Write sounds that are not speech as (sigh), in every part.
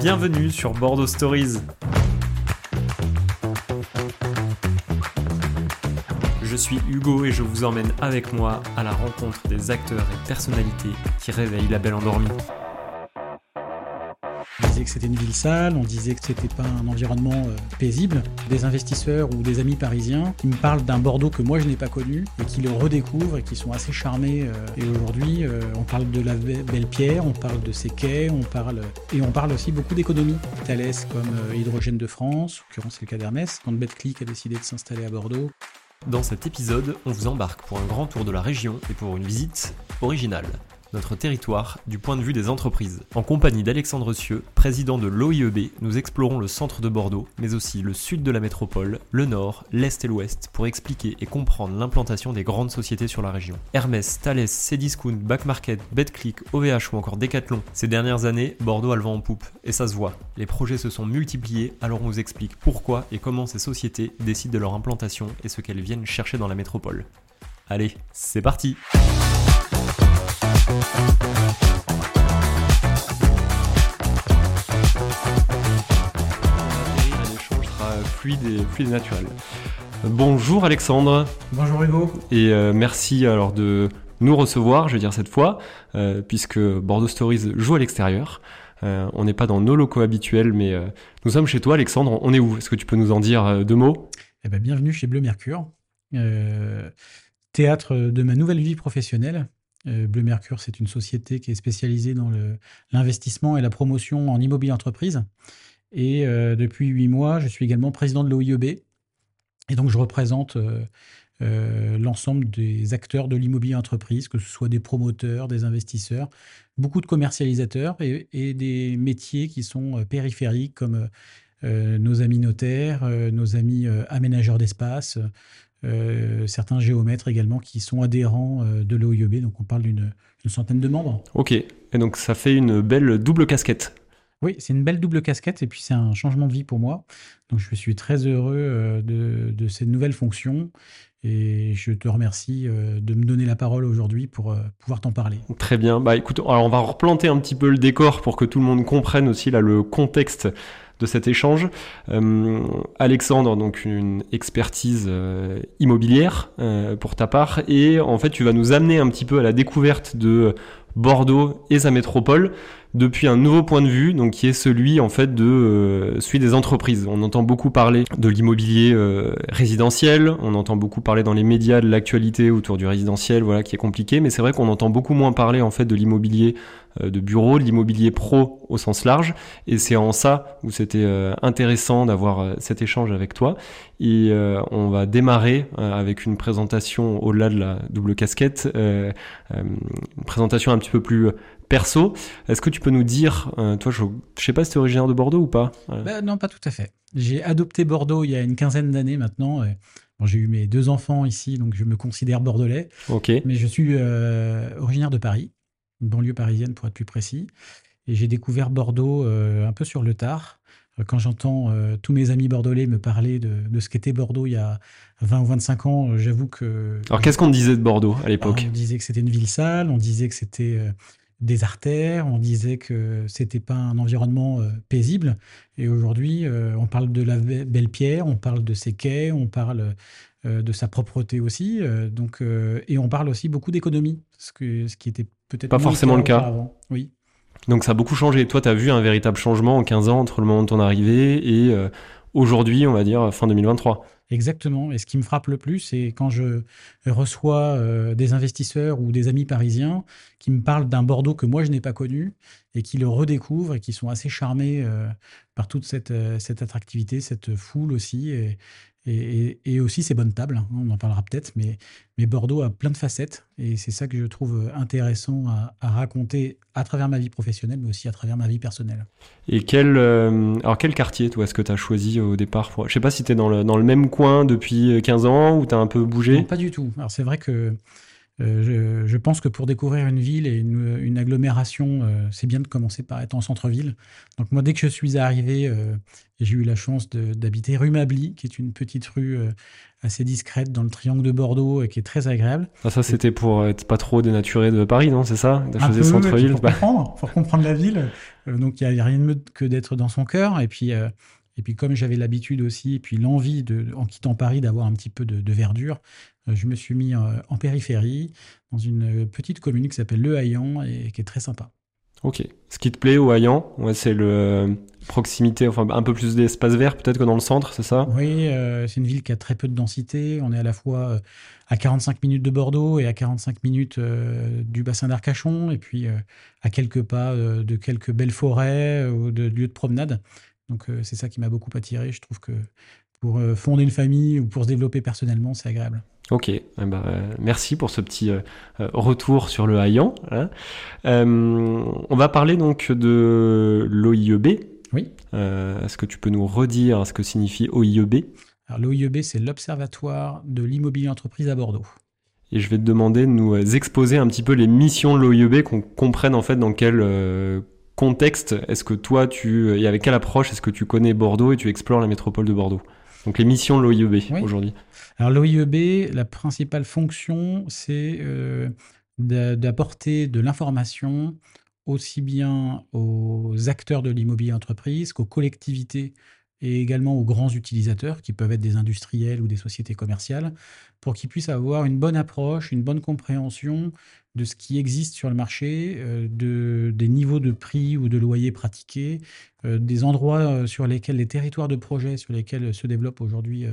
Bienvenue sur Bordeaux Stories. Je suis Hugo et je vous emmène avec moi à la rencontre des acteurs et personnalités qui réveillent la belle endormie. Disait que c'était une ville sale, on disait que c'était pas un environnement euh, paisible. Des investisseurs ou des amis parisiens qui me parlent d'un Bordeaux que moi je n'ai pas connu et qui le redécouvrent et qui sont assez charmés. euh, et aujourd'hui, euh, on parle de la be- belle pierre, on parle de ses quais, on parle et on parle aussi beaucoup d'économie. Thales comme Hydrogène de France, en l'occurrence c'est le cas d'Hermès, quand BetClick a décidé de s'installer à Bordeaux. Dans cet épisode, on vous embarque pour un grand tour de la région et pour une visite originale. Notre territoire du point de vue des entreprises. En compagnie d'Alexandre Cieux, président de l'OIEB, nous explorons le centre de Bordeaux, mais aussi le sud de la métropole, le nord, l'est et l'ouest, pour expliquer et comprendre l'implantation des grandes sociétés sur la région. Hermès, Thales, Cdiscount, Back Market, BetClick, OVH ou encore Decathlon. Ces dernières années, Bordeaux a le vent en poupe, et ça se voit. Les projets se sont multipliés, alors on vous explique pourquoi et comment ces sociétés décident de leur implantation et ce qu'elles viennent chercher dans la métropole. Allez, c'est parti fluide et, fluide et naturel. Bonjour Alexandre, Bonjour Hugo. et euh, merci alors de nous recevoir, je veux dire cette fois, euh, puisque Bordeaux Stories joue à l'extérieur. Euh, on n'est pas dans nos locaux habituels, mais nous sommes chez toi, Alexandre. On est où? Est-ce que tu peux nous en dire deux mots? Eh ben, bienvenue chez Bleu Mercure, théâtre de ma nouvelle vie professionnelle. Euh, Bleu Mercure, c'est une société qui est spécialisée dans l'investissement et la promotion en immobilier entreprise. Et euh, depuis huit mois, je suis également président de l'OIEB. Et donc, je représente euh, l'ensemble des acteurs de l'immobilier entreprise, que ce soit des promoteurs, des investisseurs, beaucoup de commercialisateurs et, et des métiers qui sont périphériques comme nos amis notaires, euh, nos amis euh, aménageurs d'espace, euh, certains géomètres également qui sont adhérents euh, de l'OIEB. Donc on parle d'une une centaine de membres. Ok, et donc ça fait une belle double casquette. Oui, c'est une belle double casquette et puis c'est un changement de vie pour moi. Donc je suis très heureux euh, de, de cette nouvelle fonction et je te remercie euh, de me donner la parole aujourd'hui pour euh, pouvoir t'en parler. Très bien. Bah écoute, alors on va replanter un petit peu le décor pour que tout le monde comprenne aussi là le contexte de cet échange. Euh, Alexandre, donc une expertise euh, immobilière euh, pour ta part, et en fait tu vas nous amener un petit peu à la découverte de Bordeaux et sa métropole depuis un nouveau point de vue, donc qui est celui en fait de euh, celui des entreprises. On entend beaucoup parler de l'immobilier résidentiel, on entend beaucoup parler dans les médias de l'actualité autour du résidentiel, voilà qui est compliqué, mais c'est vrai qu'on entend beaucoup moins parler en fait de l'immobilier de bureau, de l'immobilier pro au sens large, et c'est en ça où c'était euh, intéressant d'avoir euh, cet échange avec toi. Et euh, on va démarrer euh, avec une présentation au-delà de la double casquette, euh, euh, une présentation un petit peu plus perso. Est-ce que tu peux nous dire, euh, toi, je, je sais pas si tu es originaire de Bordeaux ou pas Euh, Ben, non, pas tout à fait. J'ai adopté Bordeaux il y a une quinzaine d'années maintenant. bon, J'ai eu mes deux enfants ici, donc je me considère bordelais. Ok. Mais je suis euh, originaire de Paris, banlieue parisienne pour être plus précis. Et j'ai découvert Bordeaux euh, un peu sur le tard. Euh, Quand j'entends euh, tous mes amis bordelais me parler de, de ce qu'était Bordeaux il y a 20 ou 25 ans, j'avoue que... Alors qu'est-ce qu'on disait de Bordeaux à Ah, l'époque On disait que c'était une ville sale, on disait que c'était des artères, on disait que c'était pas un environnement euh, paisible. Et aujourd'hui, euh, on parle de la be- belle pierre, on parle de ses quais, on parle euh, de sa propreté aussi. donc, et on parle aussi beaucoup d'économie, ce, que, ce qui était peut-être Pas forcément le cas. Oui. Donc ça a beaucoup changé. Toi, tu as vu un véritable changement en 15 ans entre le moment de ton arrivée et euh, aujourd'hui, on va dire fin 2023. Exactement. Et ce qui me frappe le plus, c'est quand je reçois euh, des investisseurs ou des amis parisiens qui me parlent d'un Bordeaux que moi je n'ai pas connu et qui le redécouvrent et qui sont assez charmés euh, par toute cette, cette attractivité, cette foule aussi. Et, et, aussi ces bonnes tables, hein, on en parlera peut-être, mais, mais Bordeaux a plein de facettes et c'est ça que je trouve intéressant à, à raconter à travers ma vie professionnelle, mais aussi à travers ma vie personnelle. Et quel, euh, alors quel quartier, toi, est-ce que tu as choisi au départ pour... Je sais pas si tu es dans le, dans le même coin depuis 15 ans ou tu as un peu bougé? Non, pas du tout. Alors c'est vrai que je, pense que pour découvrir une ville et une, agglomération, c'est bien de commencer par être en centre-ville. Donc moi, dès que je suis arrivé, j'ai eu la chance d'habiter rue Mably, qui est une petite rue assez discrète dans le triangle de Bordeaux et qui est très agréable. Ah, ça, c'était pour être pas trop dénaturé de Paris, non C'est ça? De centre-ville? pour, comprendre, pour comprendre la ville. donc il n'y a rien de mieux que d'être dans son cœur. Et puis et puis comme j'avais l'habitude aussi, et puis l'envie, de, en quittant Paris, d'avoir un petit peu de, verdure, euh, je me suis mis euh, en périphérie, dans une petite commune qui s'appelle Le Haillan et qui est très sympa. Ok. Ce qui te plaît au Haillan, ouais, c'est le euh, proximité, enfin un peu plus d'espace vert peut-être que dans le centre, c'est ça? Oui, c'est une ville qui a très peu de densité. On est à la fois à 45 minutes de Bordeaux et à 45 minutes du bassin d'Arcachon, et puis à quelques pas de quelques belles forêts ou de lieux de promenade. Donc euh, c'est ça qui m'a beaucoup attiré. Je trouve que pour euh, fonder une famille ou pour se développer personnellement, c'est agréable. Ok, eh ben, euh, merci pour ce petit retour sur le Haillan. Hein. on va parler donc de l'OIEB. Oui. Est-ce que tu peux nous redire ce que signifie OIEB Alors l'OIEB, c'est l'Observatoire de l'immobilier entreprise à Bordeaux. Et je vais te demander de nous exposer un petit peu les missions de l'OIEB, qu'on comprenne en fait dans quel contexte est-ce que toi, tu, et avec quelle approche est-ce que tu connais Bordeaux et tu explores la métropole de Bordeaux? Donc les missions de l'OIEB aujourd'hui. Alors l'OIEB, la principale fonction, c'est euh, d'apporter de l'information aussi bien aux acteurs de l'immobilier entreprise qu'aux collectivités et également aux grands utilisateurs, qui peuvent être des industriels ou des sociétés commerciales, pour qu'ils puissent avoir une bonne approche, une bonne compréhension de ce qui existe sur le marché, euh, de, des niveaux de prix ou de loyers pratiqués, euh, des endroits euh, sur lesquels, les territoires de projet sur lesquels se développe aujourd'hui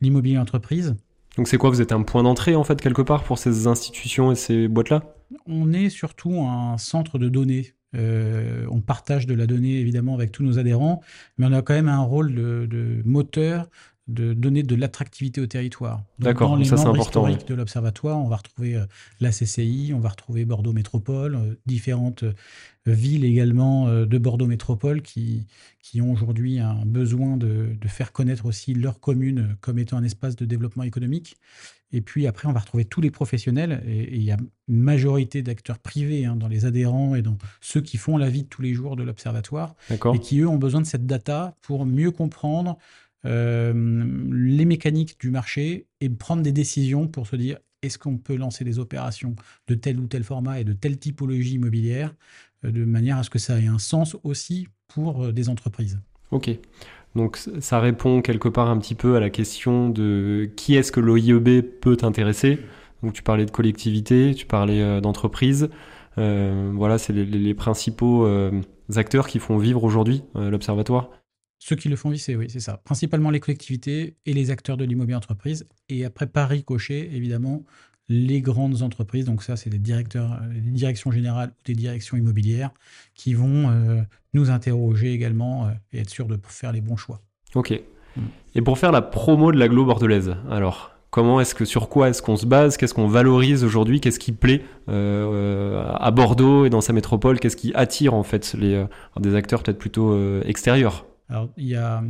l'immobilier entreprise. Donc c'est quoi Vous êtes un point d'entrée en fait quelque part pour ces institutions et ces boîtes-là? On est surtout un centre de données on partage de la donnée évidemment avec tous nos adhérents, mais on a quand même un rôle de moteur de donner de l'attractivité au territoire. D'accord, ça c'est important. de l'Observatoire, on va retrouver euh, la CCI, on va retrouver Bordeaux Métropole, euh, différentes euh, villes également de Bordeaux Métropole qui, qui ont aujourd'hui un besoin de, faire connaître aussi leur commune comme étant un espace de développement économique. Et puis après, on va retrouver tous les professionnels, et, il y a une majorité d'acteurs privés hein, dans les adhérents et dans ceux qui font la vie de tous les jours de l'Observatoire, et qui, eux, ont besoin de cette data pour mieux comprendre euh, les mécaniques du marché et prendre des décisions pour se dire est-ce qu'on peut lancer des opérations de tel ou tel format et de telle typologie immobilière euh, de manière à ce que ça ait un sens aussi pour euh, des entreprises. Ok. Donc ça répond quelque part un petit peu à la question de qui est-ce que l'OIEB peut intéresser. Donc tu parlais de collectivité, tu parlais d'entreprise. voilà, c'est les, principaux acteurs qui font vivre aujourd'hui l'observatoire. Ceux qui le font vivre, oui, c'est ça. Principalement les collectivités et les acteurs de l'immobilier entreprise. Et après Paris Cochet, évidemment, les grandes entreprises. Donc ça, c'est des directeurs, des directions générales ou des directions immobilières qui vont euh, nous interroger également euh, et être sûrs de faire les bons choix. Ok. Et pour faire la promo de l'aglo bordelaise, alors Comment est-ce que sur quoi est-ce qu'on se base? Qu'est-ce qu'on valorise aujourd'hui? Qu'est-ce qui plaît euh, à Bordeaux et dans sa métropole? Qu'est-ce qui attire en fait les, des acteurs peut-être plutôt extérieurs? Alors, il y, a,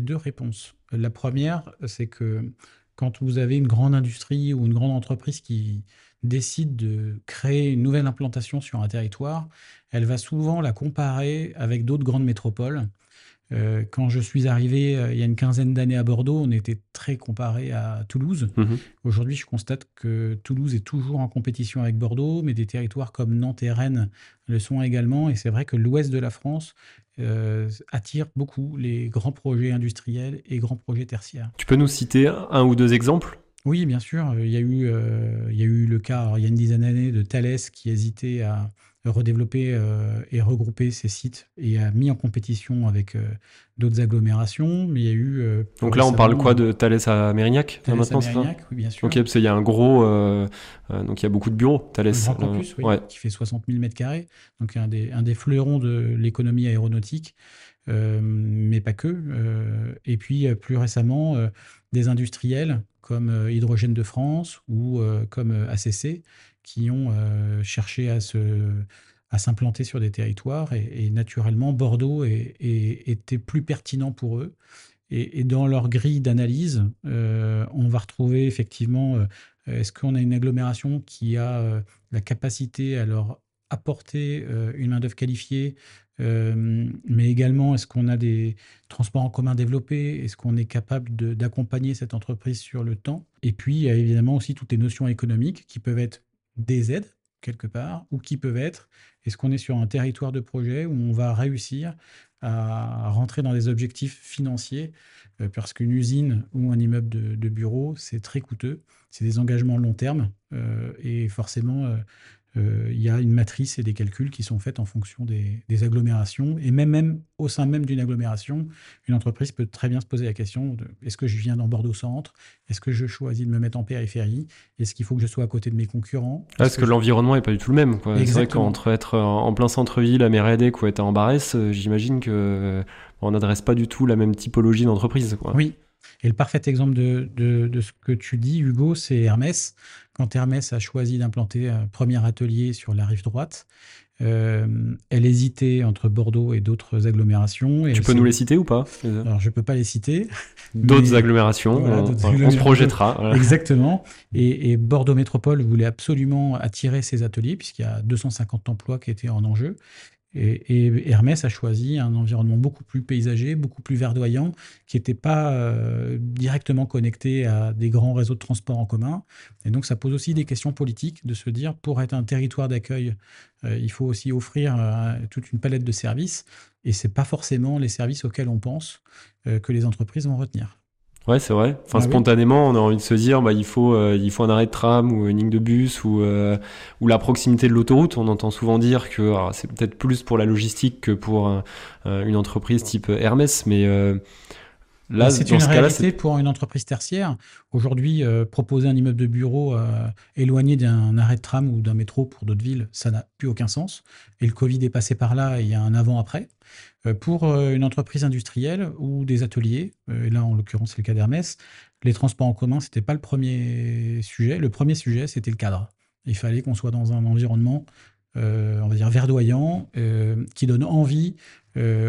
deux réponses. La première, c'est que quand vous avez une grande industrie ou une grande entreprise qui décide de créer une nouvelle implantation sur un territoire, elle va souvent la comparer avec d'autres grandes métropoles. Euh, quand je suis arrivé euh, il y a une quinzaine d'années à Bordeaux, on était très comparé à Toulouse. Mmh Aujourd'hui, je constate que Toulouse est toujours en compétition avec Bordeaux, mais des territoires comme Nantes et Rennes le sont également. Et c'est vrai que l'ouest de la France euh, attire beaucoup les grands projets industriels et grands projets tertiaires. Tu peux nous citer un ou deux exemples? Oui, bien sûr. Il y, a eu, il y a eu le cas, il y a une dizaine d'années, de Thales qui hésitait à redévelopper euh, et regrouper ces sites et a mis en compétition avec euh, d'autres agglomérations. Mais il y a eu. Euh, Donc là, on parle quoi de Thales à Mérignac Thales maintenant, à Mérignac, oui, bien sûr. Ok, parce qu'il y a un gros. donc il y a beaucoup de bureaux, Thales. Un grand campus, oui, qui fait 60 000 m2. Donc un des, un des fleurons de l'économie aéronautique. Mais pas que. et puis plus récemment, des industriels comme Hydrogène de France ou comme ACC qui ont euh, cherché à se à s'implanter sur des territoires et, naturellement Bordeaux était plus pertinent pour eux et, dans leur grille d'analyse euh, on va retrouver effectivement Est-ce qu'on a une agglomération qui a la capacité à leur apporter une main-d'œuvre qualifiée, mais également est-ce qu'on a des transports en commun développés? Est-ce qu'on est capable d'accompagner cette entreprise sur le temps? Et puis, il y a évidemment aussi toutes les notions économiques qui peuvent être des aides quelque part, ou qui peuvent être, est-ce qu'on est sur un territoire de projet où on va réussir à rentrer dans des objectifs financiers, euh, parce qu'une usine ou un immeuble de, de bureau, c'est très coûteux, c'est des engagements long terme, euh, et forcément, euh, euh, il y a une matrice et des calculs qui sont faits en fonction des, agglomérations. Et même, même au sein même d'une agglomération, une entreprise peut très bien se poser la question est-ce que je viens dans Bordeaux-Centre Est-ce que je choisis de me mettre en périphérie? Est-ce qu'il faut que je sois à côté de mes concurrents? Parce que, l'environnement n'est pas du tout le même. C'est vrai qu'entre être en plein centre-ville à Mérédec ou être en Barès, euh, j'imagine qu'on euh, n'adresse pas du tout la même typologie d'entreprise. Oui, et le parfait exemple de, de, ce que tu dis, Hugo, c'est Hermès. Quand Hermès a choisi d'implanter un premier atelier sur la rive droite, euh, elle hésitait entre Bordeaux et d'autres agglomérations. Et tu peux nous les citer ou pas Alors, je ne peux pas les citer. (laughs) D'autres agglomérations, on, se projettera. Exactement. Et, et, Bordeaux Métropole voulait absolument attirer ces ateliers, puisqu'il y a 250 emplois qui étaient en enjeu. Et, Hermès a choisi un environnement beaucoup plus paysager, beaucoup plus verdoyant, qui n'était pas euh, directement connecté à des grands réseaux de transport en commun. Et donc ça pose aussi des questions politiques de se dire, pour être un territoire d'accueil, euh, il faut aussi offrir euh, toute une palette de services. Et ce n'est pas forcément les services auxquels on pense que les entreprises vont retenir. Ouais, c'est vrai. Enfin, ah spontanément, on a envie de se dire, bah, il faut, euh, il faut un arrêt de tram ou une ligne de bus ou, euh, ou la proximité de l'autoroute. On entend souvent dire que c'est peut-être plus pour la logistique que pour une entreprise type Hermès, mais euh, là, bah, c'est une réalité pour une entreprise tertiaire. Aujourd'hui, proposer un immeuble de bureau éloigné d'un arrêt de tram ou d'un métro pour d'autres villes, ça n'a plus aucun sens. Et le Covid est passé par là. Et il y a un avant-après. Euh, pour euh, une entreprise industrielle ou des ateliers, euh, et là en l'occurrence c'est le cas d'Hermès, les transports en commun, c'était pas le premier sujet. Le premier sujet, c'était le cadre. Il fallait qu'on soit dans un environnement, on va dire, verdoyant, qui donne envie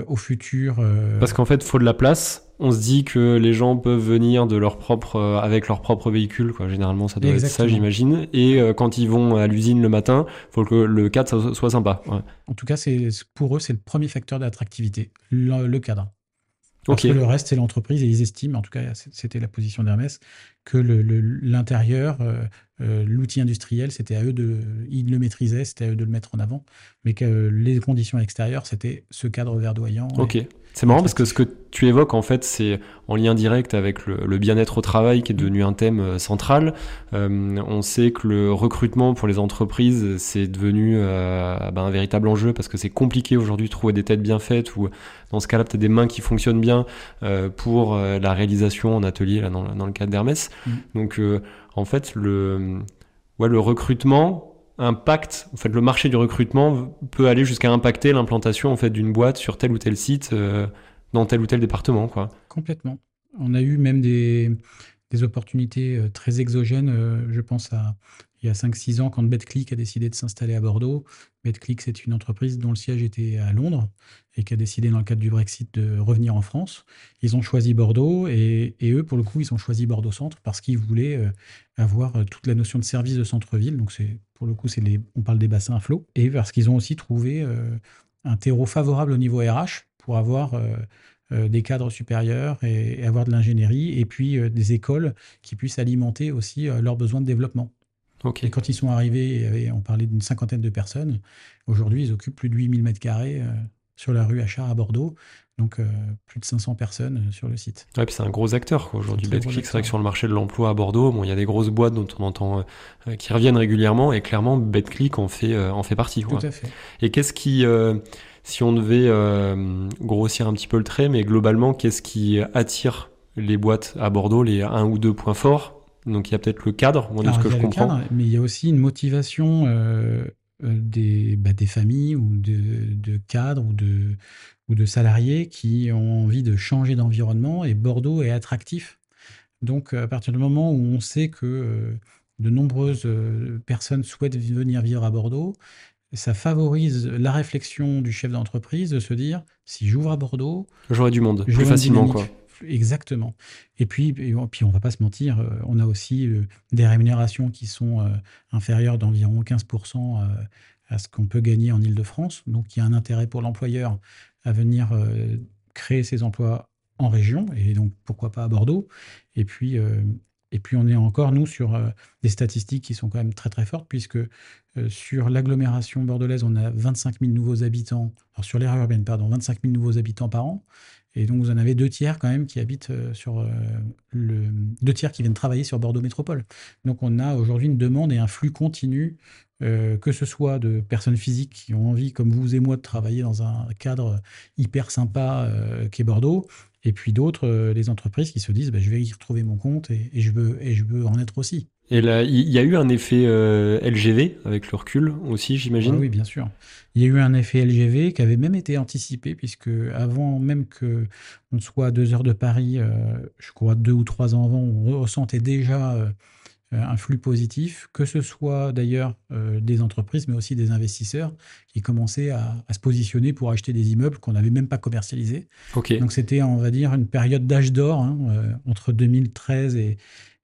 au futur. Parce qu'en fait, il faut de la place on se dit que les gens peuvent venir de leur propre, euh, avec leur propre véhicule, quoi. Généralement, ça doit être ça, j'imagine. Et euh, quand ils vont à l'usine le matin, faut que le cadre soit sympa. En tout cas, c'est pour eux, c'est le premier facteur d'attractivité, le, cadre. Parce que le reste, c'est l'entreprise et ils estiment, en tout cas, c'était la position d'Hermès, que l'intérieur, euh, euh, l'outil industriel, c'était à eux de, ils le maîtrisaient, c'était à eux de le mettre en avant, mais que les conditions extérieures, c'était ce cadre verdoyant. Ok. C'est marrant parce que ce que tu évoques, en fait, c'est en lien direct avec le, bien-être au travail qui est devenu un thème euh, central. on sait que le recrutement pour les entreprises, c'est devenu ben, un véritable enjeu parce que c'est compliqué aujourd'hui de trouver des têtes bien faites ou dans ce cas-là, peut-être des mains qui fonctionnent bien pour la réalisation en atelier, là, dans, dans le cadre d'Hermès. Mm. Donc, euh, en fait, le, recrutement impacte, le marché du recrutement peut aller jusqu'à impacter l'implantation en fait d'une boîte sur tel ou tel site euh, dans tel ou tel département. Complètement. On a eu même des, des opportunités euh, très exogènes. Je pense à il y a 5-6 ans quand BetClick a décidé de s'installer à Bordeaux. BetClick, c'est une entreprise dont le siège était à Londres et qui a décidé dans le cadre du Brexit de revenir en France. Ils ont choisi Bordeaux et, eux, pour le coup, ils ont choisi Bordeaux-Centre parce qu'ils voulaient euh, avoir euh, toute la notion de service de centre-ville. Donc, pour le coup, on parle des bassins à flot. Et parce qu'ils ont aussi trouvé euh, un terreau favorable au niveau RH pour avoir des cadres supérieurs et, avoir de l'ingénierie et puis des écoles qui puissent alimenter aussi leurs besoins de développement. Et quand ils sont arrivés, on parlait d'une cinquantaine de personnes. Aujourd'hui, ils occupent plus de 8000 mètres carrés euh, sur la rue Achard à Bordeaux. Donc, euh, plus de 500 personnes euh, sur le site. Ouais, puis c'est un gros acteur aujourd'hui. BetClick, c'est vrai que sur le marché de l'emploi à Bordeaux, bon, il y a des grosses boîtes dont on entend qui reviennent régulièrement et clairement, BetClick en fait, en fait partie. Tout à fait. Et qu'est-ce qui, si on devait grossir un petit peu le trait, mais globalement, qu'est-ce qui attire les boîtes à Bordeaux, les un ou deux points forts? Donc il y a peut-être le cadre, de ce que je comprends. mais il y a aussi une motivation euh, euh, des, bah, des familles ou de, cadres ou de, ou de salariés qui ont envie de changer d'environnement et Bordeaux est attractif. Donc à partir du moment où on sait que euh, de nombreuses personnes souhaitent venir vivre à Bordeaux, ça favorise la réflexion du chef d'entreprise de se dire si j'ouvre à Bordeaux, j'aurai du monde plus facilement quoi exactement. Et puis, puis on va pas se mentir, euh, on a aussi euh, des rémunérations qui sont euh, inférieures d'environ 15% à ce qu'on peut gagner en Ile-de-France. Donc, il y a un intérêt pour l'employeur à venir créer ses emplois en région, et donc pourquoi pas à Bordeaux. Et puis, et puis on est encore, nous, sur des statistiques qui sont quand même très très fortes, puisque sur l'agglomération bordelaise, on a 25 000 nouveaux habitants, alors sur l'ère urbaine, pardon, 25 000 nouveaux habitants par an. Et donc, vous en avez deux tiers quand même qui habitent euh, sur euh, le. deux tiers qui viennent travailler sur Bordeaux Métropole. Donc, on a aujourd'hui une demande et un flux continu, euh, que ce soit de personnes physiques qui ont envie, comme vous et moi, de travailler dans un cadre hyper sympa qu'est Bordeaux, et puis d'autres, les entreprises qui se disent bah, je vais y retrouver mon compte et, je veux, et je veux en être aussi. Et là, il y a eu un effet euh, LGV avec le recul aussi, j'imagine? oui, bien sûr. Il y a eu un effet LGV qui avait même été anticipé, puisque avant même que on soit à deux heures de Paris, euh, je crois deux ou trois ans avant, on ressentait déjà euh, un flux positif, que ce soit d'ailleurs des entreprises, mais aussi des investisseurs qui commençaient à, se positionner pour acheter des immeubles qu'on n'avait même pas commercialisés. Donc c'était, on va dire, une période d'âge d'or hein, entre 2013 et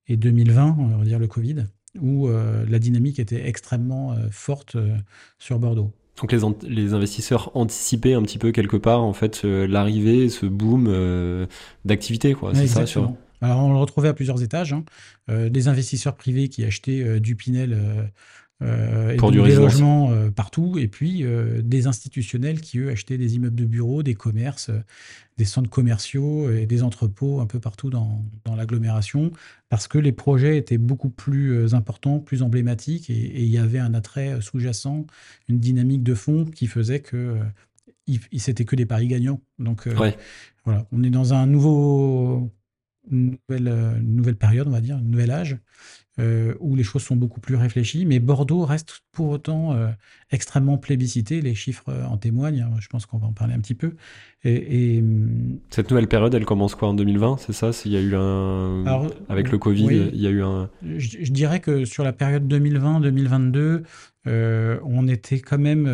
et 2020, on va dire le Covid, où euh, la dynamique était extrêmement euh, forte euh, sur Bordeaux. Donc les, les, investisseurs anticipaient un petit peu quelque part en fait l'arrivée, ce boom d'activité, quoi. c'est ça sur... Alors on le retrouvait à plusieurs étages. Hein. des investisseurs privés qui achetaient du Pinel euh, pour du des logements euh, partout, et puis euh, des institutionnels qui, eux, achetaient des immeubles de bureaux, des commerces, des centres commerciaux et des entrepôts un peu partout dans, dans l'agglomération, parce que les projets étaient beaucoup plus importants, plus emblématiques, et il y avait un attrait sous-jacent, une dynamique de fond qui faisait que c'était que des paris gagnants. Donc voilà, on est dans un nouveau, nouvelle, nouvelle période, on va dire, un nouvel âge. Euh, où les choses sont beaucoup plus réfléchies. Mais Bordeaux reste pour autant euh, extrêmement plébiscité. Les chiffres euh, en témoignent. Hein. Je pense qu'on va en parler un petit peu. Et, hum, Cette nouvelle période, elle commence quoi en 2020 C'est ça? S'il y a eu un. Avec le Covid, il y a eu un. Je, dirais que sur la période 2020-2022, on était quand même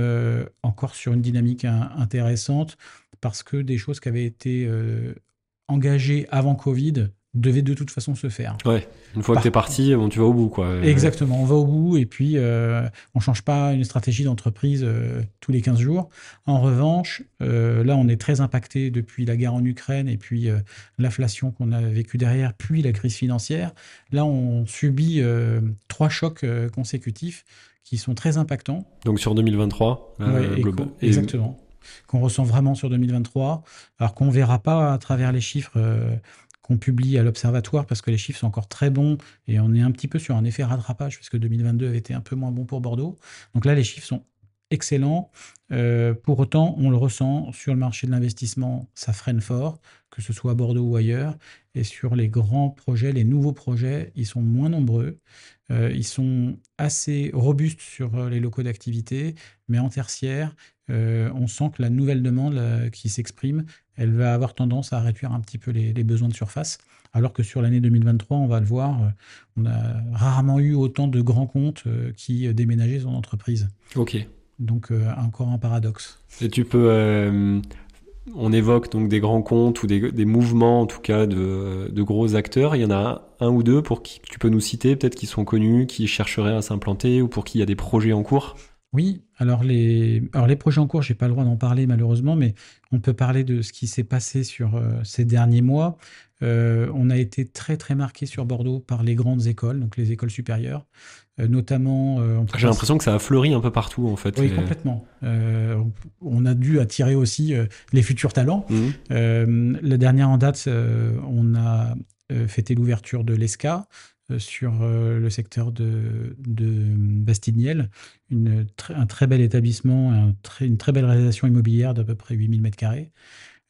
encore sur une dynamique intéressante parce que des choses qui avaient été engagées avant Covid devait de toute façon se faire. Ouais, une fois que tu es parti, bon, tu vas au bout. quoi. Exactement, on va au bout et puis euh, on ne change pas une stratégie d'entreprise euh, tous les 15 jours. En revanche, euh, là, on est très impacté depuis la guerre en Ukraine et puis l'inflation qu'on a vécue derrière, puis la crise financière. Là, on subit trois chocs consécutifs qui sont très impactants. Donc sur 2023, exactement. Qu'on ressent vraiment sur 2023, alors qu'on ne verra pas à travers les chiffres publie à l'Observatoire parce que les chiffres sont encore très bons et on est un petit peu sur un effet rattrapage parce que 2022 avait été un peu moins bon pour Bordeaux. Donc là, les chiffres sont excellents. Euh, pour autant, on le ressent sur le marché de l'investissement, ça freine fort, que ce soit à Bordeaux ou ailleurs. Et sur les grands projets, les nouveaux projets, ils sont moins nombreux. Euh, ils sont assez robustes sur euh, les locaux d'activité, mais en tertiaire, on sent que la nouvelle demande qui s'exprime, elle va avoir tendance à réduire un petit peu les, besoins de surface. Alors que sur l'année 2023, on va le voir, on a rarement eu autant de grands comptes qui déménageaient son entreprise. Ok. Donc euh, encore un paradoxe. Et tu peux, euh, on évoque donc des grands comptes ou des, mouvements en tout cas de, gros acteurs. Il y en a un ou deux pour qui tu peux nous citer, peut-être qui sont connus, qui chercheraient à s'implanter ou pour qui il y a des projets en cours? Oui, alors les, alors les projets en cours, j'ai pas le droit d'en parler malheureusement, mais on peut parler de ce qui s'est passé sur euh, ces derniers mois. on a été très très marqué sur Bordeaux par les grandes écoles, donc les écoles supérieures. Euh, notamment. Euh, J'ai l'impression que ça a fleuri un peu partout en fait. Oui, complètement. Euh, on a dû attirer aussi les futurs talents. Mhm. la dernière en date, on a fêté l'ouverture de l'ESCA sur le secteur de, de un très bel établissement, une très belle réalisation immobilière d'à peu près 8000 m2.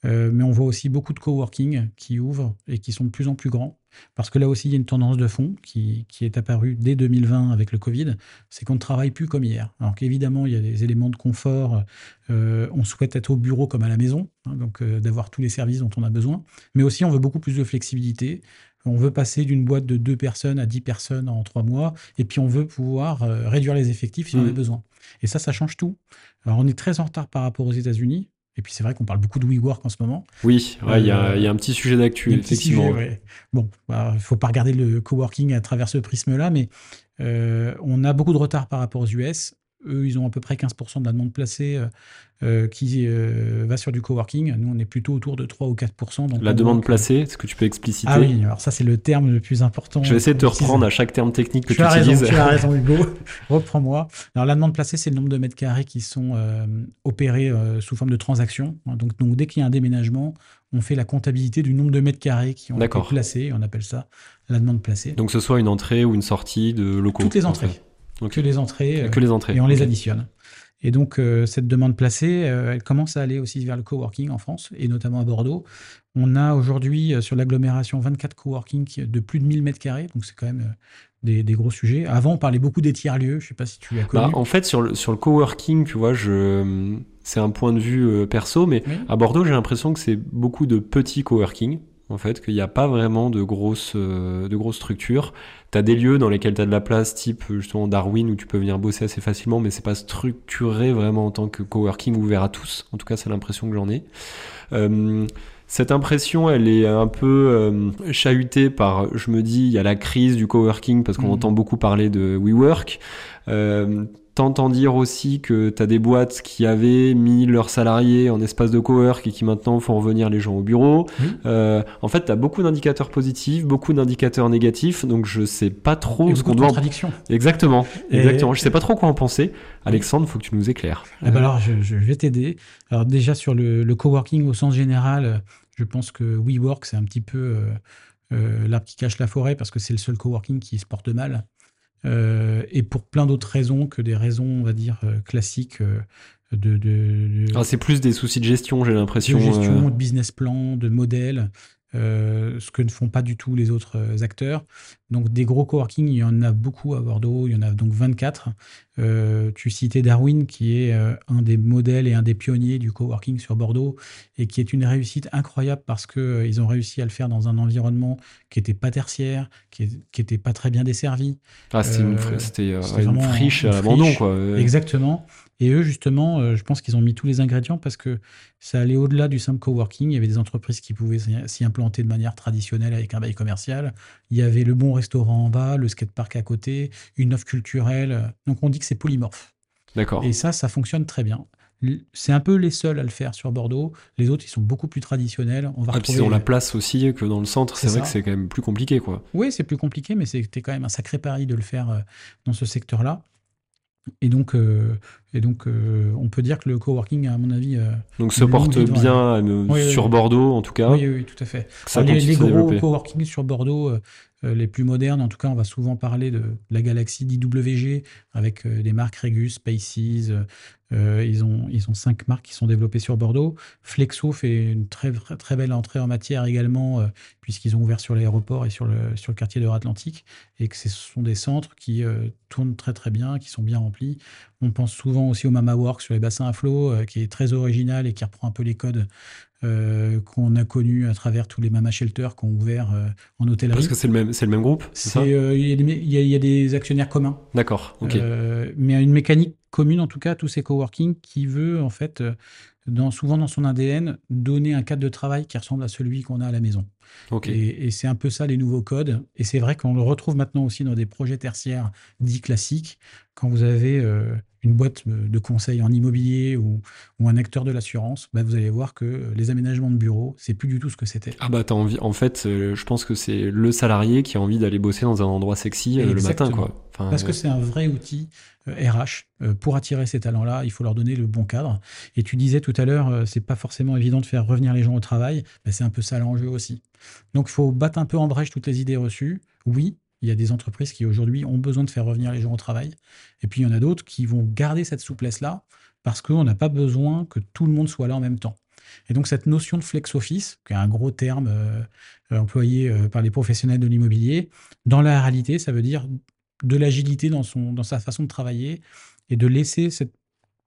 Euh, mais on voit aussi beaucoup de coworking qui ouvrent et qui sont de plus en plus grands. Parce que là aussi, il y a une tendance de fond qui, est apparue dès 2020 avec le Covid, c'est qu'on ne travaille plus comme hier. Alors qu'évidemment, il y a des éléments de confort, euh, on souhaite être au bureau comme à la maison, hein, donc euh, d'avoir tous les services dont on a besoin, mais aussi on veut beaucoup plus de flexibilité. On veut passer d'une boîte de deux personnes à dix personnes en trois mois, et puis on veut pouvoir réduire les effectifs si on a mmh. besoin. Et ça, ça change tout. Alors on est très en retard par rapport aux États-Unis, Et puis c'est vrai qu'on parle beaucoup de WeWork en ce moment. Oui, il y, a un petit sujet d'actu, effectivement. Bon, bah, il ne faut pas regarder le coworking à travers ce prisme-là, mais on a beaucoup de retard par rapport aux US. Eux, ils ont à peu près 15% de la demande placée euh, euh, qui euh, va sur du coworking. Nous, on est plutôt autour de 3 ou 4%. Donc la demande placée, est-ce que tu peux expliciter Ah oui, alors ça, c'est le terme le plus important. Je vais essayer de te reprendre à chaque terme technique que tu, as utilises. Raison, tu as (laughs) raison, Hugo. Reprends-moi. Alors, la demande placée, c'est le nombre de mètres carrés qui sont opérés sous forme de transaction. Donc, donc dès qu'il y a un déménagement, on fait la comptabilité du nombre de mètres carrés qui ont été placés. On appelle ça la demande placée. Donc, que ce soit une entrée ou une sortie de locaux Toutes les entrées. Que les entrées. que les entrées. Et on les additionne. Et donc, euh, cette demande placée, euh, elle commence à aller aussi vers le coworking en France, et notamment à Bordeaux. On a aujourd'hui euh, sur l'agglomération 24 coworking de plus de 1000 mètres carrés, donc c'est quand même des, gros sujets. Avant, on parlait beaucoup des tiers-lieux, je ne sais pas si tu as connu. Bah, en fait, sur le, sur le coworking, tu vois, je... c'est un point de vue perso, mais à Bordeaux, j'ai l'impression que c'est beaucoup de petits coworking en fait, qu'il n'y a pas vraiment de grosses, euh, de grosses structures. Tu as des lieux dans lesquels tu as de la place, type justement Darwin, où tu peux venir bosser assez facilement, mais c'est pas structuré vraiment en tant que coworking ouvert à tous. En tout cas, c'est l'impression que j'en ai. Euh, cette impression, elle est un peu euh, chahutée par, je me dis, il y a la crise du coworking parce qu'on mmh. entend beaucoup parler de WeWork. Euh, T'entends dire aussi que tu as des boîtes qui avaient mis leurs salariés en espace de cowork et qui maintenant font revenir les gens au bureau. Euh, en fait, tu as beaucoup d'indicateurs positifs, beaucoup d'indicateurs négatifs, donc je sais pas trop ce qu'on doit. Contradiction. Exactement, exactement. Je sais pas trop quoi en penser. Alexandre, faut que tu nous éclaires. Eh ben alors, je, vais t'aider. Alors déjà sur le, coworking au sens général, je pense que WeWork c'est un petit peu euh, euh, l'arbre qui cache la forêt parce que c'est le seul coworking qui se porte mal. Euh, et pour plein d'autres raisons que des raisons, on va dire, euh, classiques. Euh, de, de, Ah, c'est plus des soucis de gestion, j'ai l'impression. De gestion, de business plan, de modèle. Euh, ce que ne font pas du tout les autres euh, acteurs. Donc des gros coworking, il y en a beaucoup à Bordeaux, il y en a donc 24. Euh, tu citais Darwin, qui est un des modèles et un des pionniers du coworking sur Bordeaux, et qui est une réussite incroyable parce qu'ils ont réussi à le faire dans un environnement qui n'était pas tertiaire, qui n'était pas très bien desservi. Ah, c'était une, friche à l'abandon, quoi. Exactement. Et eux, justement, euh, je pense qu'ils ont mis tous les ingrédients parce que ça allait au-delà du simple coworking. Il y avait des entreprises qui pouvaient s'y implanter de manière traditionnelle avec un bail commercial. Il y avait le bon restaurant en bas, le skatepark à côté, une offre culturelle. Donc on dit que c'est polymorphe. D'accord. Et ça, ça fonctionne très bien. C'est un peu les seuls à le faire sur Bordeaux. Les autres, ils sont beaucoup plus traditionnels. On va ah, ils ont la place aussi que dans le centre. C'est vrai que c'est quand même plus compliqué, quoi. Oui, c'est plus compliqué, mais c'était quand même un sacré pari de le faire euh, dans ce secteur-là. Et donc, euh, et donc euh, on peut dire que le coworking, à mon avis. Euh, donc se porte bien sur Bordeaux, en tout cas. Oui, oui, tout à fait. les, les gros coworking sur Bordeaux, les plus modernes, en tout cas, on va souvent parler de la galaxie d'IWG avec des marques Regus, Spaces, euh, ils, ont, ils ont cinq marques qui sont développées sur Bordeaux. Flexo fait une très, très belle entrée en matière également, euh, puisqu'ils ont ouvert sur l'aéroport et sur le, sur le quartier de Atlantique, et que ce sont des centres qui euh, tournent très très bien, qui sont bien remplis. On pense souvent aussi au Mama Work sur les bassins à flot, qui est très original et qui reprend un peu les codes qu'on a connus à travers tous les Mama Shelters qui ont ouvert en hôtellerie. Parce que c'est le même, c'est le même groupe Il y, y, a des actionnaires communs. D'accord, ok. mais une mécanique commune, en tout cas, à tous ces coworking, qui veut, en fait, euh, dans, souvent dans son ADN, donner un cadre de travail qui ressemble à celui qu'on a à la maison. Et, c'est un peu ça les nouveaux codes. Et c'est vrai qu'on le retrouve maintenant aussi dans des projets tertiaires dits classiques. Quand vous avez euh, une boîte de conseil en immobilier ou, un acteur de l'assurance, bah, vous allez voir que les aménagements de bureaux, c'est plus du tout ce que c'était. Ah bah t'as envie. En fait, euh, je pense que c'est le salarié qui a envie d'aller bosser dans un endroit sexy euh, le matin, quoi. Parce que c'est un vrai outil RH pour attirer ces talents-là. Il faut leur donner le bon cadre. Et tu disais tout à l'heure, c'est pas forcément évident de faire revenir les gens au travail. C'est un peu ça l'enjeu aussi. Donc il faut battre un peu en brèche toutes les idées reçues. Oui, il y a des entreprises qui aujourd'hui ont besoin de faire revenir les gens au travail. Et puis il y en a d'autres qui vont garder cette souplesse-là parce qu'on n'a pas besoin que tout le monde soit là en même temps. Et donc cette notion de flex office, qui est un gros terme euh, employé euh, par les professionnels de l'immobilier, dans la réalité, ça veut dire de l'agilité dans, dans sa façon de travailler et de laisser cette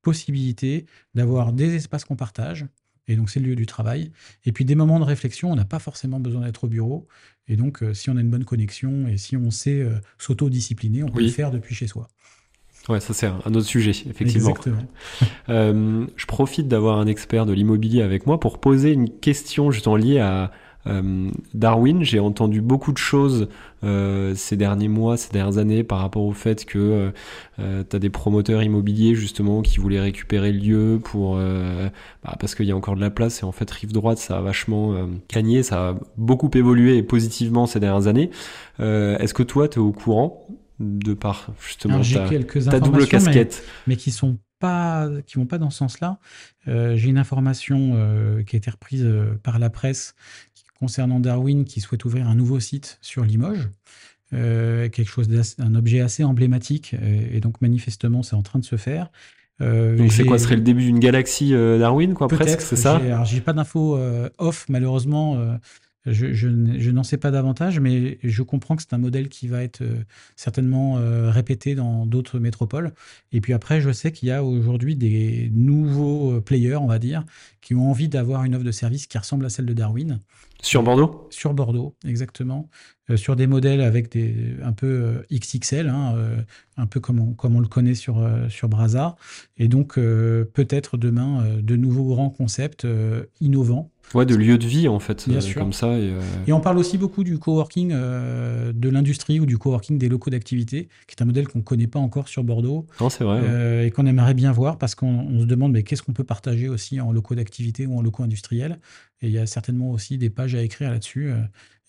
possibilité d'avoir des espaces qu'on partage, et donc, c'est le lieu du travail. Et puis, des moments de réflexion, on n'a pas forcément besoin d'être au bureau. Et donc, euh, si on a une bonne connexion et si on sait euh, s'auto-discipliner, on peut le faire depuis chez soi. Ouais, ça c'est un autre sujet, effectivement. Exactement. (laughs) euh, je profite d'avoir un expert de l'immobilier avec moi pour poser une question justement liée à euh, Darwin. J'ai entendu beaucoup de choses euh, ces derniers mois, ces dernières années par rapport au fait que euh, euh tu as des promoteurs immobiliers justement qui voulaient récupérer le lieu pour bah, parce qu'il y a encore de la place et en fait rive droite ça a vachement gagné, ça a beaucoup évolué positivement ces dernières années. Est-ce que toi tu es au courant de par justement ta, quelques ta double casquette. Mais, qui sont pas, qui vont pas dans ce sens-là. Euh, j'ai une information euh, qui a été reprise euh, par la presse concernant Darwin qui souhaite ouvrir un nouveau site sur Limoges. quelque chose un objet assez emblématique et, donc manifestement c'est en train de se faire. donc c'est quoi serait le début d'une galaxie Darwin quoi presque c'est ça? Alors j'ai pas d'infos off malheureusement je, n'en sais pas davantage, mais je comprends que c'est un modèle qui va être euh, certainement euh, répété dans d'autres métropoles. Et puis après, je sais qu'il y a aujourd'hui des nouveaux euh, players, on va dire, qui ont envie d'avoir une offre de service qui ressemble à celle de Darwin. Sur Bordeaux? Sur Bordeaux, exactement. sur des modèles avec des un peu XXL, hein, un peu comme on, comme on le connaît sur, sur Brasa. Et donc, peut-être demain, de nouveaux grands concepts innovants Ouais, de lieu de vie en fait, Bien euh, comme ça. Euh, et, on parle aussi beaucoup du coworking euh, de l'industrie ou du coworking des locaux d'activité, qui est un modèle qu'on ne connaît pas encore sur Bordeaux. Non, c'est vrai. Et qu'on aimerait bien voir parce qu'on se demande mais qu'est-ce qu'on peut partager aussi en locaux d'activité ou en locaux industriels? Et il y a certainement aussi des pages à écrire là-dessus.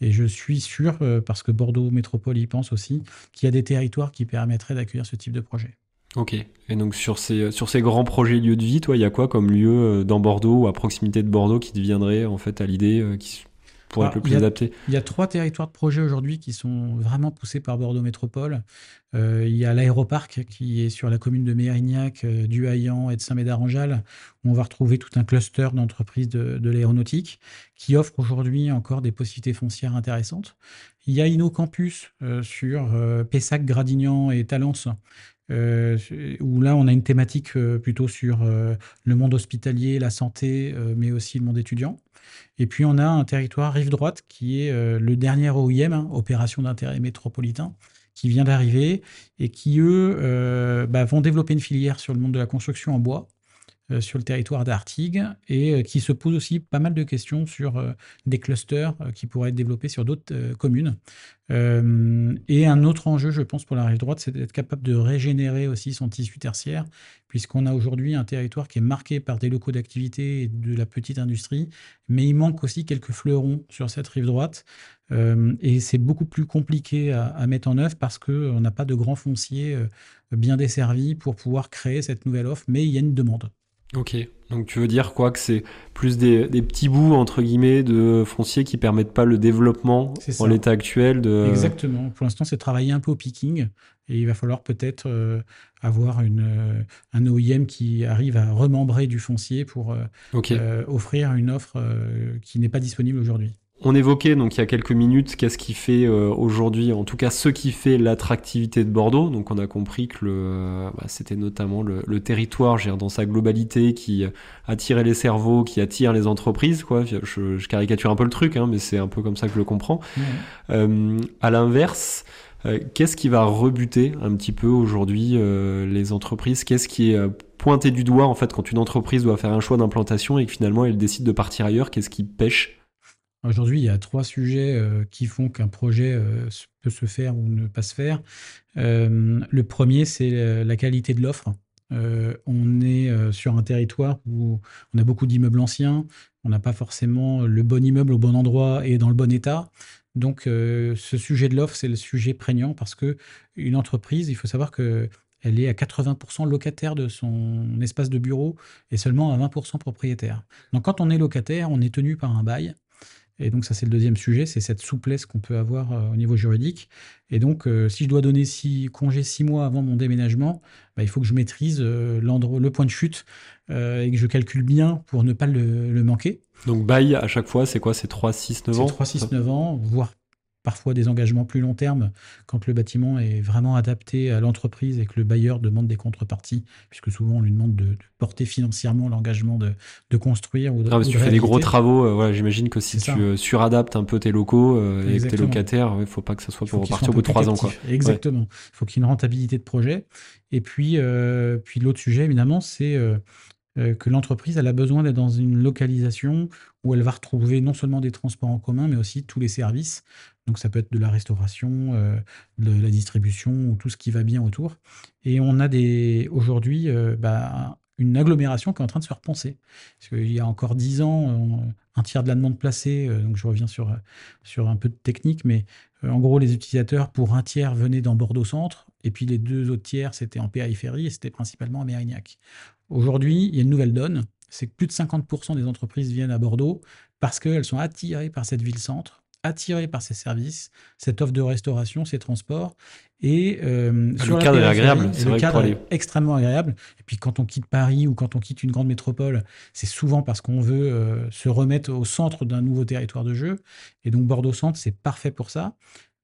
Et je suis sûr, parce que Bordeaux Métropole y pense aussi, qu'il y a des territoires qui permettraient d'accueillir ce type de projet. Ok. Et donc sur ces, sur ces grands projets lieux de vie, toi, il y a quoi comme lieu euh, dans Bordeaux ou à proximité de Bordeaux qui te viendrait en fait à l'idée, euh, qui pourrait être le plus adapté? Il y a trois territoires de projet aujourd'hui qui sont vraiment poussés par Bordeaux Métropole. Euh, il y a l'aéroparc qui est sur la commune de Mérignac, du Haillan et de Saint-Médard-en-Jalles, où on va retrouver tout un cluster d'entreprises de, de l'aéronautique qui offre aujourd'hui encore des possibilités foncières intéressantes. Il y a InnoCampus sur Pessac, Gradignan et Talence, euh, où là, on a une thématique euh, plutôt sur euh, le monde hospitalier, la santé, mais aussi le monde étudiant. Et puis, on a un territoire rive droite qui est le dernier OIM, hein, opération d'intérêt métropolitain, qui vient d'arriver et qui, eux, bah, vont développer une filière sur le monde de la construction en bois sur le territoire d'Artigues et euh, qui se pose aussi pas mal de questions sur euh, des clusters qui pourraient être développés sur d'autres communes. et un autre enjeu, je pense, pour la rive droite, c'est d'être capable de régénérer aussi son tissu tertiaire, puisqu'on a aujourd'hui un territoire qui est marqué par des locaux d'activité et de la petite industrie, mais il manque aussi quelques fleurons sur cette rive droite. et c'est beaucoup plus compliqué à, mettre en œuvre parce qu'on n'a pas de grands fonciers bien desservis pour pouvoir créer cette nouvelle offre, mais il y a une demande. Ok, donc tu veux dire quoi que c'est plus des, petits bouts entre guillemets de foncier qui permettent pas le développement en l'état actuel de... Exactement. Pour l'instant, c'est travailler un peu au picking et il va falloir peut-être euh, avoir une, euh, un OIM qui arrive à remembrer du foncier pour euh, offrir une offre qui n'est pas disponible aujourd'hui. On évoquait donc il y a quelques minutes qu'est-ce qui fait euh, aujourd'hui, en tout cas ce qui fait l'attractivité de Bordeaux. Donc on a compris que le, bah, c'était notamment le, territoire, dans sa globalité, qui attirait les cerveaux, qui attire les entreprises. Quoi. Je, caricature un peu le truc, hein, mais c'est un peu comme ça que je le comprends. Euh, à l'inverse, euh, qu'est-ce qui va rebuter un petit peu aujourd'hui les entreprises? Qu'est-ce qui est pointé du doigt en fait quand une entreprise doit faire un choix d'implantation et que finalement elle décide de partir ailleurs Qu'est-ce qui pêche Aujourd'hui, il y a trois sujets euh, qui font qu'un projet euh, peut se faire ou ne pas se faire. Euh, le premier, c'est la qualité de l'offre. on est sur un territoire où on a beaucoup d'immeubles anciens, on n'a pas forcément le bon immeuble au bon endroit et dans le bon état. Donc, ce sujet de l'offre, c'est le sujet prégnant parce que une entreprise, il faut savoir que elle est à 80% locataire de son espace de bureau et seulement à 20% propriétaire. Donc quand on est locataire, on est tenu par un bail et donc ça, c'est le deuxième sujet, c'est cette souplesse qu'on peut avoir euh, au niveau juridique. Et donc, euh, si je dois donner six, congé six mois avant mon déménagement, bah, il faut que je maîtrise euh, le point de chute et que je calcule bien pour ne pas le, manquer. Donc bail, à chaque fois, c'est quoi? C'est 3, 6, 9 ans? C'est 3, 6, 9 ans, voire parfois des engagements plus long terme quand le bâtiment est vraiment adapté à l'entreprise et que le bailleur demande des contreparties, puisque souvent on lui demande de, porter financièrement l'engagement de, construire. Ou de, ah, tu fais des gros travaux, euh, j'imagine que si tu euh, suradaptes un peu tes locaux euh, et tes locataires, il ne faut pas que ça soit pour repartir au bout de trois ans. Quoi. Exactement. Il faut qu'il y ait une rentabilité de projet. Et puis, puis l'autre sujet, évidemment, c'est que l'entreprise elle a besoin d'être dans une localisation où elle va retrouver non seulement des transports en commun, mais aussi tous les services. Donc ça peut être de la restauration, euh, de la distribution, ou tout ce qui va bien autour. Et on a des aujourd'hui euh, bah, une agglomération qui est en train de se repenser. Parce qu'il y a encore dix ans, un tiers de la demande placée, euh, donc je reviens sur, sur un peu de technique, mais en gros, les utilisateurs, pour un tiers, venaient dans Bordeaux-Centre, et puis les deux autres tiers, c'était en périphérie, et c'était principalement à Mérignac. Aujourd'hui, il y a une nouvelle donne c'est que plus de 50% des entreprises viennent à Bordeaux parce qu'elles sont attirées par cette ville-centre, attirées par ses services, cette offre de restauration, ces transports. Et euh, le cadre est agréable, vrai cadre est extrêmement agréable. Et puis quand on quitte Paris ou quand on quitte une grande métropole, c'est souvent parce qu'on veut euh, se remettre au centre d'un nouveau territoire de jeu. Et donc Bordeaux Centre, c'est parfait pour ça,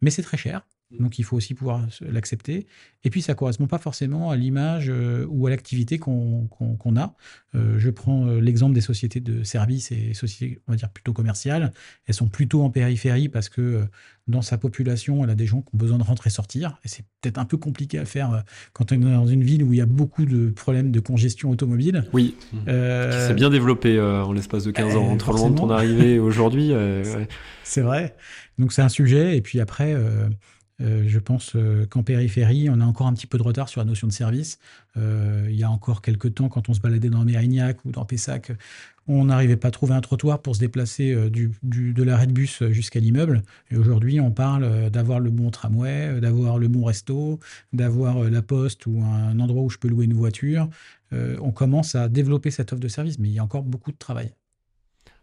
mais c'est très cher. Donc il faut aussi pouvoir l'accepter. Et puis ça correspond pas forcément à l'image euh, ou à l'activité qu'on a. Euh, je prends euh, l'exemple des sociétés de services et sociétés, on va dire plutôt commerciales. Elles sont plutôt en périphérie parce que dans sa population, elle a des gens qui ont besoin de rentrer et sortir. Et c'est peut-être un peu compliqué à faire quand on est dans une ville où il y a beaucoup de problèmes de congestion automobile. Oui, euh... s'est bien développé en l'espace de 15 ans, entre le moment de ton arrivée aujourd'hui. (laughs) C'est vrai. Donc c'est un sujet. Et puis après euh, je pense euh, qu'en périphérie, on a encore un petit peu de retard sur la notion de service. Euh, il y a encore quelques temps, quand on se baladait dans Mérignac ou dans Pessac, on n'arrivait pas à trouver un trottoir pour se déplacer de l'arrêt de bus jusqu'à l'immeuble. Et aujourd'hui, on parle d'avoir le bon tramway, d'avoir le bon resto, d'avoir la poste ou un endroit où je peux louer une voiture. on commence à développer cette offre de service, mais il y a encore beaucoup de travail.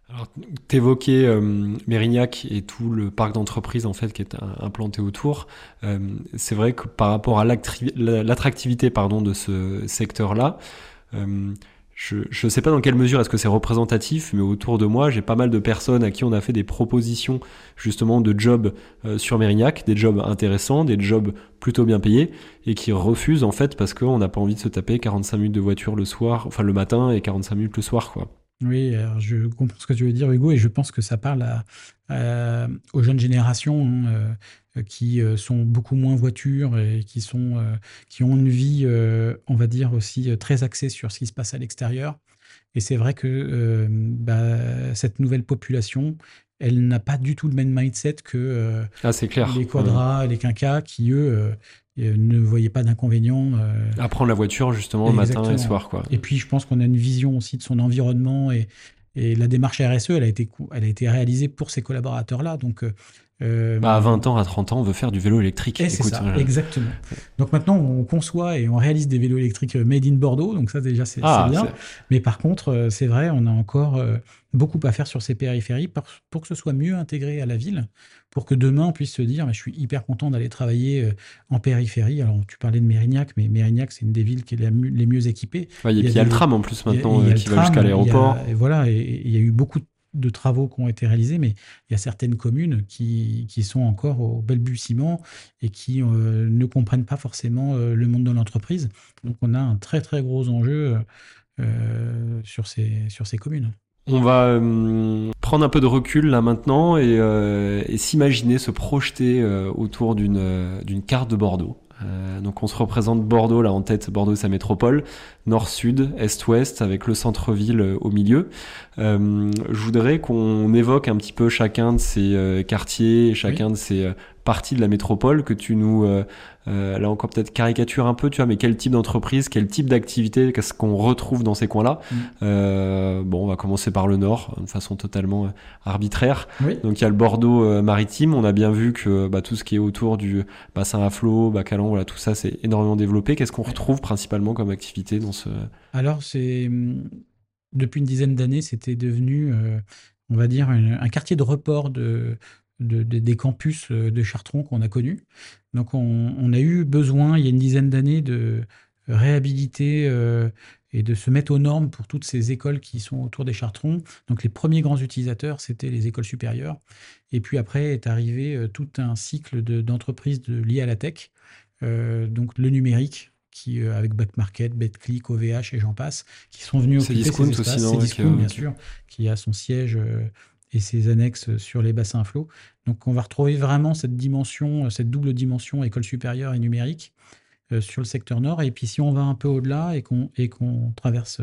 Alors, t'évoquais euh, Mérignac et tout le parc d'entreprise en fait qui est implanté autour. Euh, c'est vrai que par rapport à l'attractivité pardon de ce secteur-là, euh, je ne sais pas dans quelle mesure est-ce que c'est représentatif, mais autour de moi, j'ai pas mal de personnes à qui on a fait des propositions justement de jobs euh, sur Mérignac, des jobs intéressants, des jobs plutôt bien payés, et qui refusent en fait parce qu'on n'a pas envie de se taper 45 minutes de voiture le soir, enfin le matin et 45 minutes le soir, quoi. Oui, je comprends ce que tu veux dire, Hugo, et je pense que ça parle aux jeunes générations hein, euh, qui euh, sont beaucoup moins voitures et qui, sont, euh, qui ont une vie, on va dire, aussi très axée sur ce qui se passe à l'extérieur. Et c'est vrai que bah, cette nouvelle population, elle n'a pas du tout le même mindset que ah, clair. les quadras, les quinquas, qui eux ne voyaient pas d'inconvénient. à prendre la voiture justement le matin et le soir. Quoi. Et puis je pense qu'on a une vision aussi de son environnement et, et la démarche RSE, elle a été, elle a été réalisée pour ces collaborateurs-là. Donc euh, bah à 20 ans, à 30 ans, on veut faire du vélo électrique. c'est ça, euh, exactement. Donc maintenant, on conçoit et on réalise des vélos électriques euh, made in Bordeaux. Donc ça, déjà, c'est ah, bien. Mais par contre, c'est vrai, on a encore beaucoup à faire sur ces périphéries pour, que ce soit mieux intégré à la ville, pour que demain, on puisse se dire, je suis hyper content d'aller travailler en périphérie. Alors, tu parlais de Mérignac, mais Mérignac, c'est une des villes qui est les mieux équipées. il y a, le tram en plus maintenant qui va jusqu'à l'aéroport. Et voilà, et il y a eu beaucoup de de travaux qui ont été réalisés, mais il y a certaines communes qui, qui sont encore au balbutiement et qui euh, ne comprennent pas forcément euh, le monde de l'entreprise. Donc on a un très très gros enjeu euh, sur, ces, sur ces communes. On va prendre un peu de recul là maintenant et, et s'imaginer se projeter autour d'une carte de Bordeaux. Euh, donc on se représente Bordeaux là en tête, Bordeaux sa métropole, nord-sud, est-ouest avec le centre-ville euh, au milieu. Euh, je voudrais qu'on évoque un petit peu chacun de ces quartiers, chacun de ces partie de la métropole que tu nous, euh, euh, là encore peut-être caricature un peu, tu vois, mais quel type d'entreprise, quel type d'activité, qu'est-ce qu'on retrouve dans ces coins-là mm. euh, Bon, on va commencer par le nord, de façon totalement arbitraire. Donc il y a le Bordeaux maritime, on a bien vu que bah, tout ce qui est autour du bassin à flot, Bacalan, voilà, tout ça c'est énormément développé. Qu'est-ce qu'on retrouve principalement comme activité dans ce... Alors c'est... Hum, depuis une dizaine d'années, c'était devenu on va dire, un quartier de report de, des campus euh, de Chartron qu'on a connus. Donc on, a eu besoin, il y a une dizaine d'années, de, réhabiliter et de se mettre aux normes pour toutes ces écoles qui sont autour des Chartrons. Donc les premiers grands utilisateurs, c'était les écoles supérieures. Et puis après est arrivé tout un cycle d'entreprises liées à la tech, donc le numérique, qui, avec Backmarket, BetClick, OVH et j'en passe, qui sont venus occuper ces espaces. C'est Discount, bien sûr, qui a son siège et ses annexes sur les bassins flots. Donc on va retrouver vraiment cette dimension, cette double dimension école supérieure et numérique euh, sur le secteur nord. Et puis si on va un peu au-delà et qu'on et qu'on traverse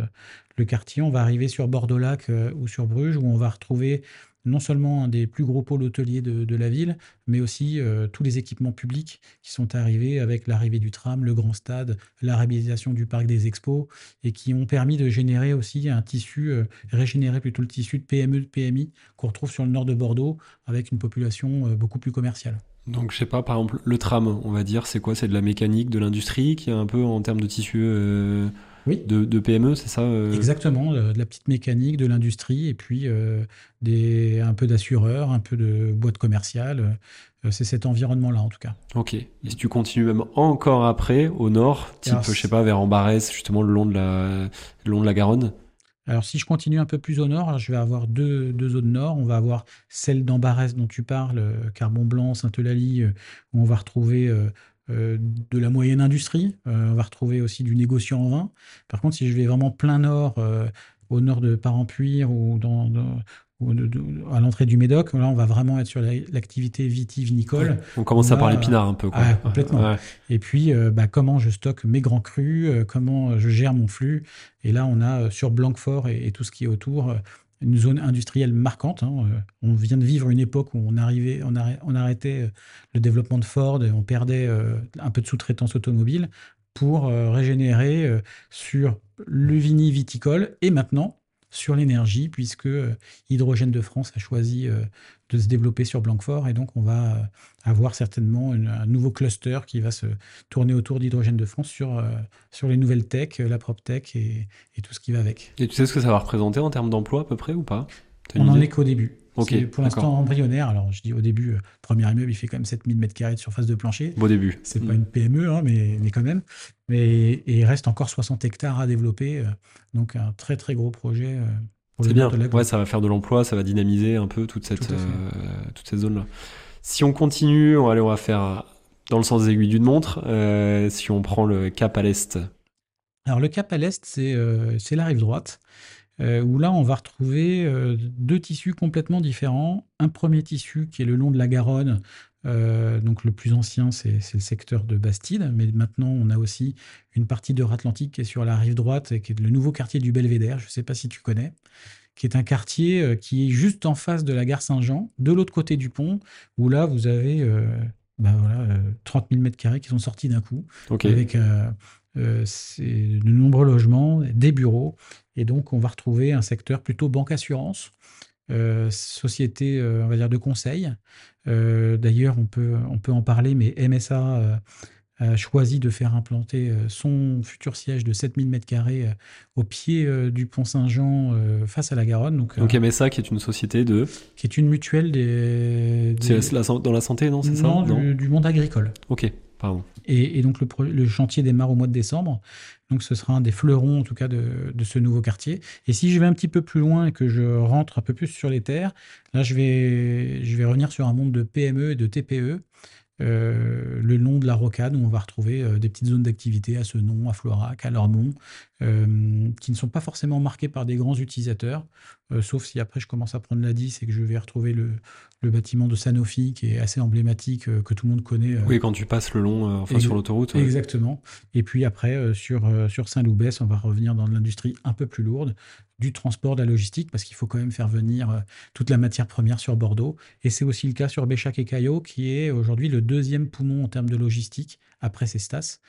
le quartier, on va arriver sur Bordeaux-Lac euh, ou sur Bruges, où on va retrouver non seulement un des plus gros pôles hôteliers de, la ville, mais aussi euh, tous les équipements publics qui sont arrivés avec l'arrivée du tram, le grand stade, la réhabilitation du parc des expos, et qui ont permis de générer aussi un tissu, euh, régénérer plutôt le tissu de PME, de PMI qu'on retrouve sur le nord de Bordeaux, avec une population euh, beaucoup plus commerciale. Donc, je sais pas, par exemple, le tram, on va dire, c'est quoi? C'est de la mécanique, de l'industrie, qui est un peu en termes de tissu oui. de, PME, c'est ça euh Exactement, de la petite mécanique, de l'industrie, et puis euh, des, un peu d'assureurs, un peu de boîtes commerciales. Euh, c'est cet environnement-là, en tout cas. Ok. Et si tu continues même encore après, au nord, type, je sais pas, vers Ambarès, justement le long de la, le long de la Garonne? Alors, si je continue un peu plus au nord, je vais avoir deux, deux zones nord. On va avoir celle d'Ambarès dont tu parles, Carbon Blanc, Sainte-Eulalie, où on va retrouver euh, de la moyenne industrie. Euh, on va retrouver aussi du négociant en vin. Par contre, si je vais vraiment plein nord, euh, au nord de Parampuire ou, dans, à l'entrée du Médoc, là, on va vraiment être sur l'activité vitivinicole. on commence à parler pinard un peu. Quoi. complètement. Et puis, bah, comment je stocke mes grands crus, comment je gère mon flux. Et là, on a sur Blanquefort et, et tout ce qui est autour une zone industrielle marquante. Hein. Euh, on vient de vivre une époque où on, arrêtait euh, le développement de Ford, et on perdait euh, un peu de sous-traitance automobile pour régénérer sur le vini viticole et maintenant sur l'énergie, puisque Hydrogène de France a choisi de se développer sur Blanquefort. Et donc, on va avoir certainement un nouveau cluster qui va se tourner autour d'Hydrogène de France sur, euh, sur les nouvelles tech, la prop tech et, et, tout ce qui va avec. Et tu sais ce que ça va représenter en termes d'emploi à peu près ou pas? On n'en est qu'au début. c'est pour l'instant embryonnaire. Alors, je dis au début, euh, premier immeuble, il fait quand même 7000 m2 de surface de plancher. Beau début. C'est pas mm. une PME, hein, mais, mais quand même. Mais, et il reste encore 60 hectares à développer. Euh, donc, un très, très gros projet. C'est bien. Ouais, ça va faire de l'emploi, ça va dynamiser un peu toute cette, euh, toute cette zone-là. Si on continue, on, allez, on va faire dans le sens des aiguilles d'une montre. Euh, si on prend le cap à l'est. Alors le cap à l'est, c'est euh, la rive droite, où là on va retrouver deux tissus complètement différents. Un premier tissu qui est le long de la Garonne, euh, donc le plus ancien, c'est le secteur de Bastide, mais maintenant on a aussi une partie de Atlantique qui est sur la rive droite, et qui est le nouveau quartier du Belvédère, je ne sais pas si tu connais, qui est un quartier euh, qui est juste en face de la gare Saint-Jean, de l'autre côté du pont, où là vous avez euh, bah voilà, 30 000 m2 qui sont sortis d'un coup, avec de nombreux logements, des bureaux, et donc on va retrouver un secteur plutôt banque-assurance. Société, on va dire, de conseil, euh, d'ailleurs, on peut, on peut en parler, mais MSA euh, a choisi de faire implanter euh, son futur siège de 7000 m2 au pied du pont Saint-Jean face à la Garonne. Donc, donc MSA qui est une société de... Qui est une mutuelle des... C'est dans la santé, non C'est ça? Non, du, monde agricole. Ok, Et, donc le, le, chantier démarre au mois de décembre. Donc ce sera un des fleurons en tout cas de, ce nouveau quartier. Et si je vais un petit peu plus loin et que je rentre un peu plus sur les terres, là je vais, je vais revenir sur un monde de PME et de TPE. Euh, le long de la rocade où on va retrouver euh, des petites zones d'activité à ce nom, à Florac, à Lormont, euh, qui ne sont pas forcément marquées par des grands utilisateurs, sauf si après je commence à prendre la 10 et que je vais retrouver le, le bâtiment de Sanofi qui est assez emblématique, euh, que tout le monde connaît. Euh. Oui, quand tu passes le long, euh, enfin sur l'autoroute. Exactement. Et puis après, sur, sur Saint-Loubès, on va revenir dans l'industrie un peu plus lourde, du transport, de la logistique, parce qu'il faut quand même faire venir toute la matière première sur Bordeaux. Et c'est aussi le cas sur Béchac et Caillot, qui est aujourd'hui le deuxième poumon en termes de logistique, après Cestas,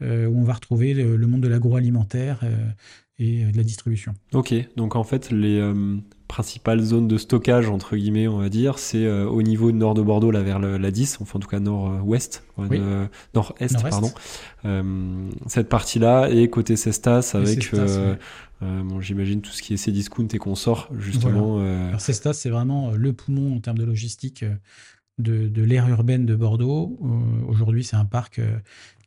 où on va retrouver le, monde de l'agroalimentaire et de la distribution. Ok, donc en fait, les, principale zone de stockage, entre guillemets, on va dire, c'est euh, au niveau nord de Bordeaux, là vers la 10, enfin en tout cas nord-ouest, nord-est, pardon. Euh, cette partie-là, et côté Cestas, avec, euh, bon, j'imagine, tout ce qui est Cdiscount et sort justement. Alors Cestas, c'est vraiment le poumon en termes de logistique de, de l'ère urbaine de Bordeaux. Aujourd'hui, c'est un parc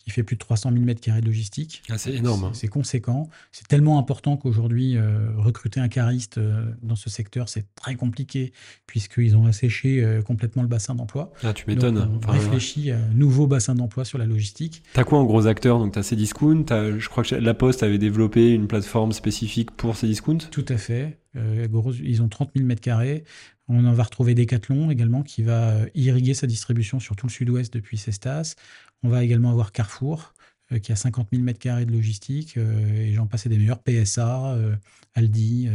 Il fait plus de 300 000 m2 de logistique. Ah, c'est énorme. Hein. C'est conséquent. C'est tellement important qu'aujourd'hui, euh, recruter un cariste euh, dans ce secteur, c'est très compliqué, puisqu'ils ont asséché euh, complètement le bassin d'emploi. Ah, tu m'étonnes. On réfléchit à un nouveau bassin d'emploi sur la logistique. Tu as quoi en gros acteurs? Donc, tu as Cdiscount. Je crois que La Poste avait développé une plateforme spécifique pour Cdiscount? Tout à fait. ils ont 30 000 m2. On en va retrouver Decathlon également qui va irriguer sa distribution sur tout le sud-ouest depuis Cestas. On va également avoir Carrefour euh, qui a 50 000 m2 de logistique euh, et j'en passais des meilleurs, PSA, euh, Aldi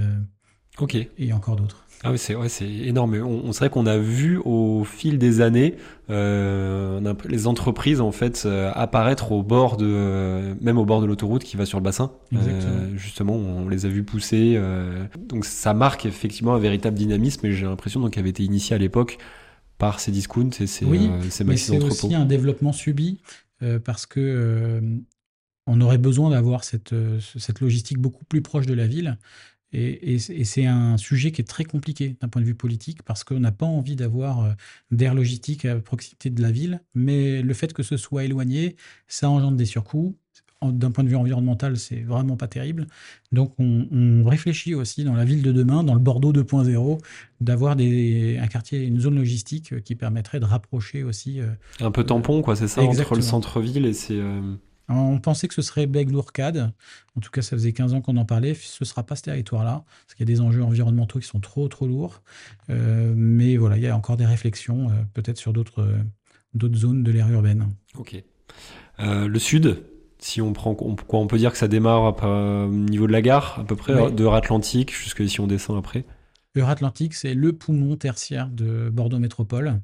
ok et encore d'autres. Ah oui, c'est ouais, énorme. On, on c'est vrai qu'on a vu au fil des années euh, les entreprises en fait apparaître au bord de, même au bord de l'autoroute qui va sur le bassin. Euh, justement, on les a vus pousser. donc ça marque effectivement un véritable dynamisme. Et j'ai l'impression qu'il avait été initié à l'époque par ces discounts et ces, oui, euh, ces mais c'est aussi un développement subi euh, parce que euh, on aurait besoin d'avoir cette, cette logistique beaucoup plus proche de la ville. Et, c'est un sujet qui est très compliqué d'un point de vue politique parce qu'on n'a pas envie d'avoir d'air logistique à proximité de la ville, mais le fait que ce soit éloigné, ça engendre des surcoûts, d'un point de vue environnemental, c'est vraiment pas terrible. Donc, on, réfléchit aussi dans la ville de demain, dans le Bordeaux 2.0, d'avoir un quartier, une zone logistique qui permettrait de rapprocher aussi. Euh, un peu tampon, quoi, c'est ça, entre le centre-ville et c'est. Euh, on pensait que ce serait Bègle-Lourcade. En tout cas, ça faisait 15 ans qu'on en parlait. Ce ne sera pas ce territoire-là, parce qu'il y a des enjeux environnementaux qui sont trop, trop lourds. Euh, mais voilà, il y a encore des réflexions, peut-être sur d'autres d'autres zones de l'ère urbaine. Ok. le sud, si on prend, on, quoi, on peut dire que ça démarre au niveau de la gare, à peu près, de Atlantique, jusque si on descend après? Atlantique, c'est le poumon tertiaire de Bordeaux Métropole.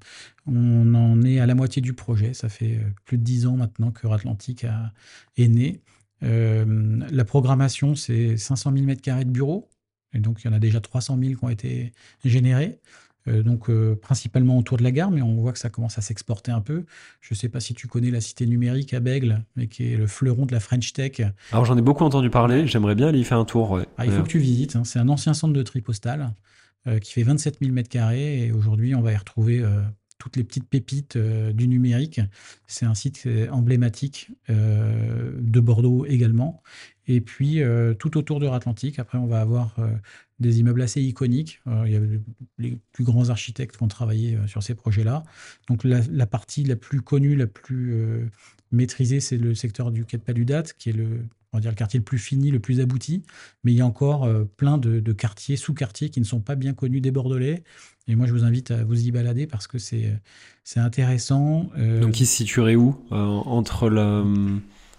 On en est à la moitié du projet. Ça fait euh, plus de dix ans maintenant que Atlantique est né. Euh, la programmation, c'est 500 000 m2 de bureaux. Et donc, il y en a déjà 300 000 qui ont été générés. Euh, donc euh, principalement autour de la gare, mais on voit que ça commence à s'exporter un peu. Je ne sais pas si tu connais la cité numérique à Bègle, mais qui est le fleuron de la French Tech. Alors j'en ai beaucoup entendu parler, j'aimerais bien aller y faire un tour. Ah, il faut que tu visites, hein. c'est un ancien centre de tri postal qui fait 27 000 m2 et aujourd'hui on va y retrouver toutes les petites pépites du numérique. C'est un site emblématique de Bordeaux également. Et puis, tout autour de Atlantique, après, on va avoir des immeubles assez iconiques. Euh, il y a les plus grands architectes qui ont travaillé euh, sur ces projets-là. Donc la, partie la plus connue, la plus euh, maîtrisée, c'est le secteur du Quai de Paludat, qui est le, on va dire, le quartier le plus fini, le plus abouti. Mais il y a encore plein de, quartiers, sous-quartiers qui ne sont pas bien connus des Bordelais. Et moi, je vous invite à vous y balader parce que c'est intéressant. Donc, il se situerait où Entre la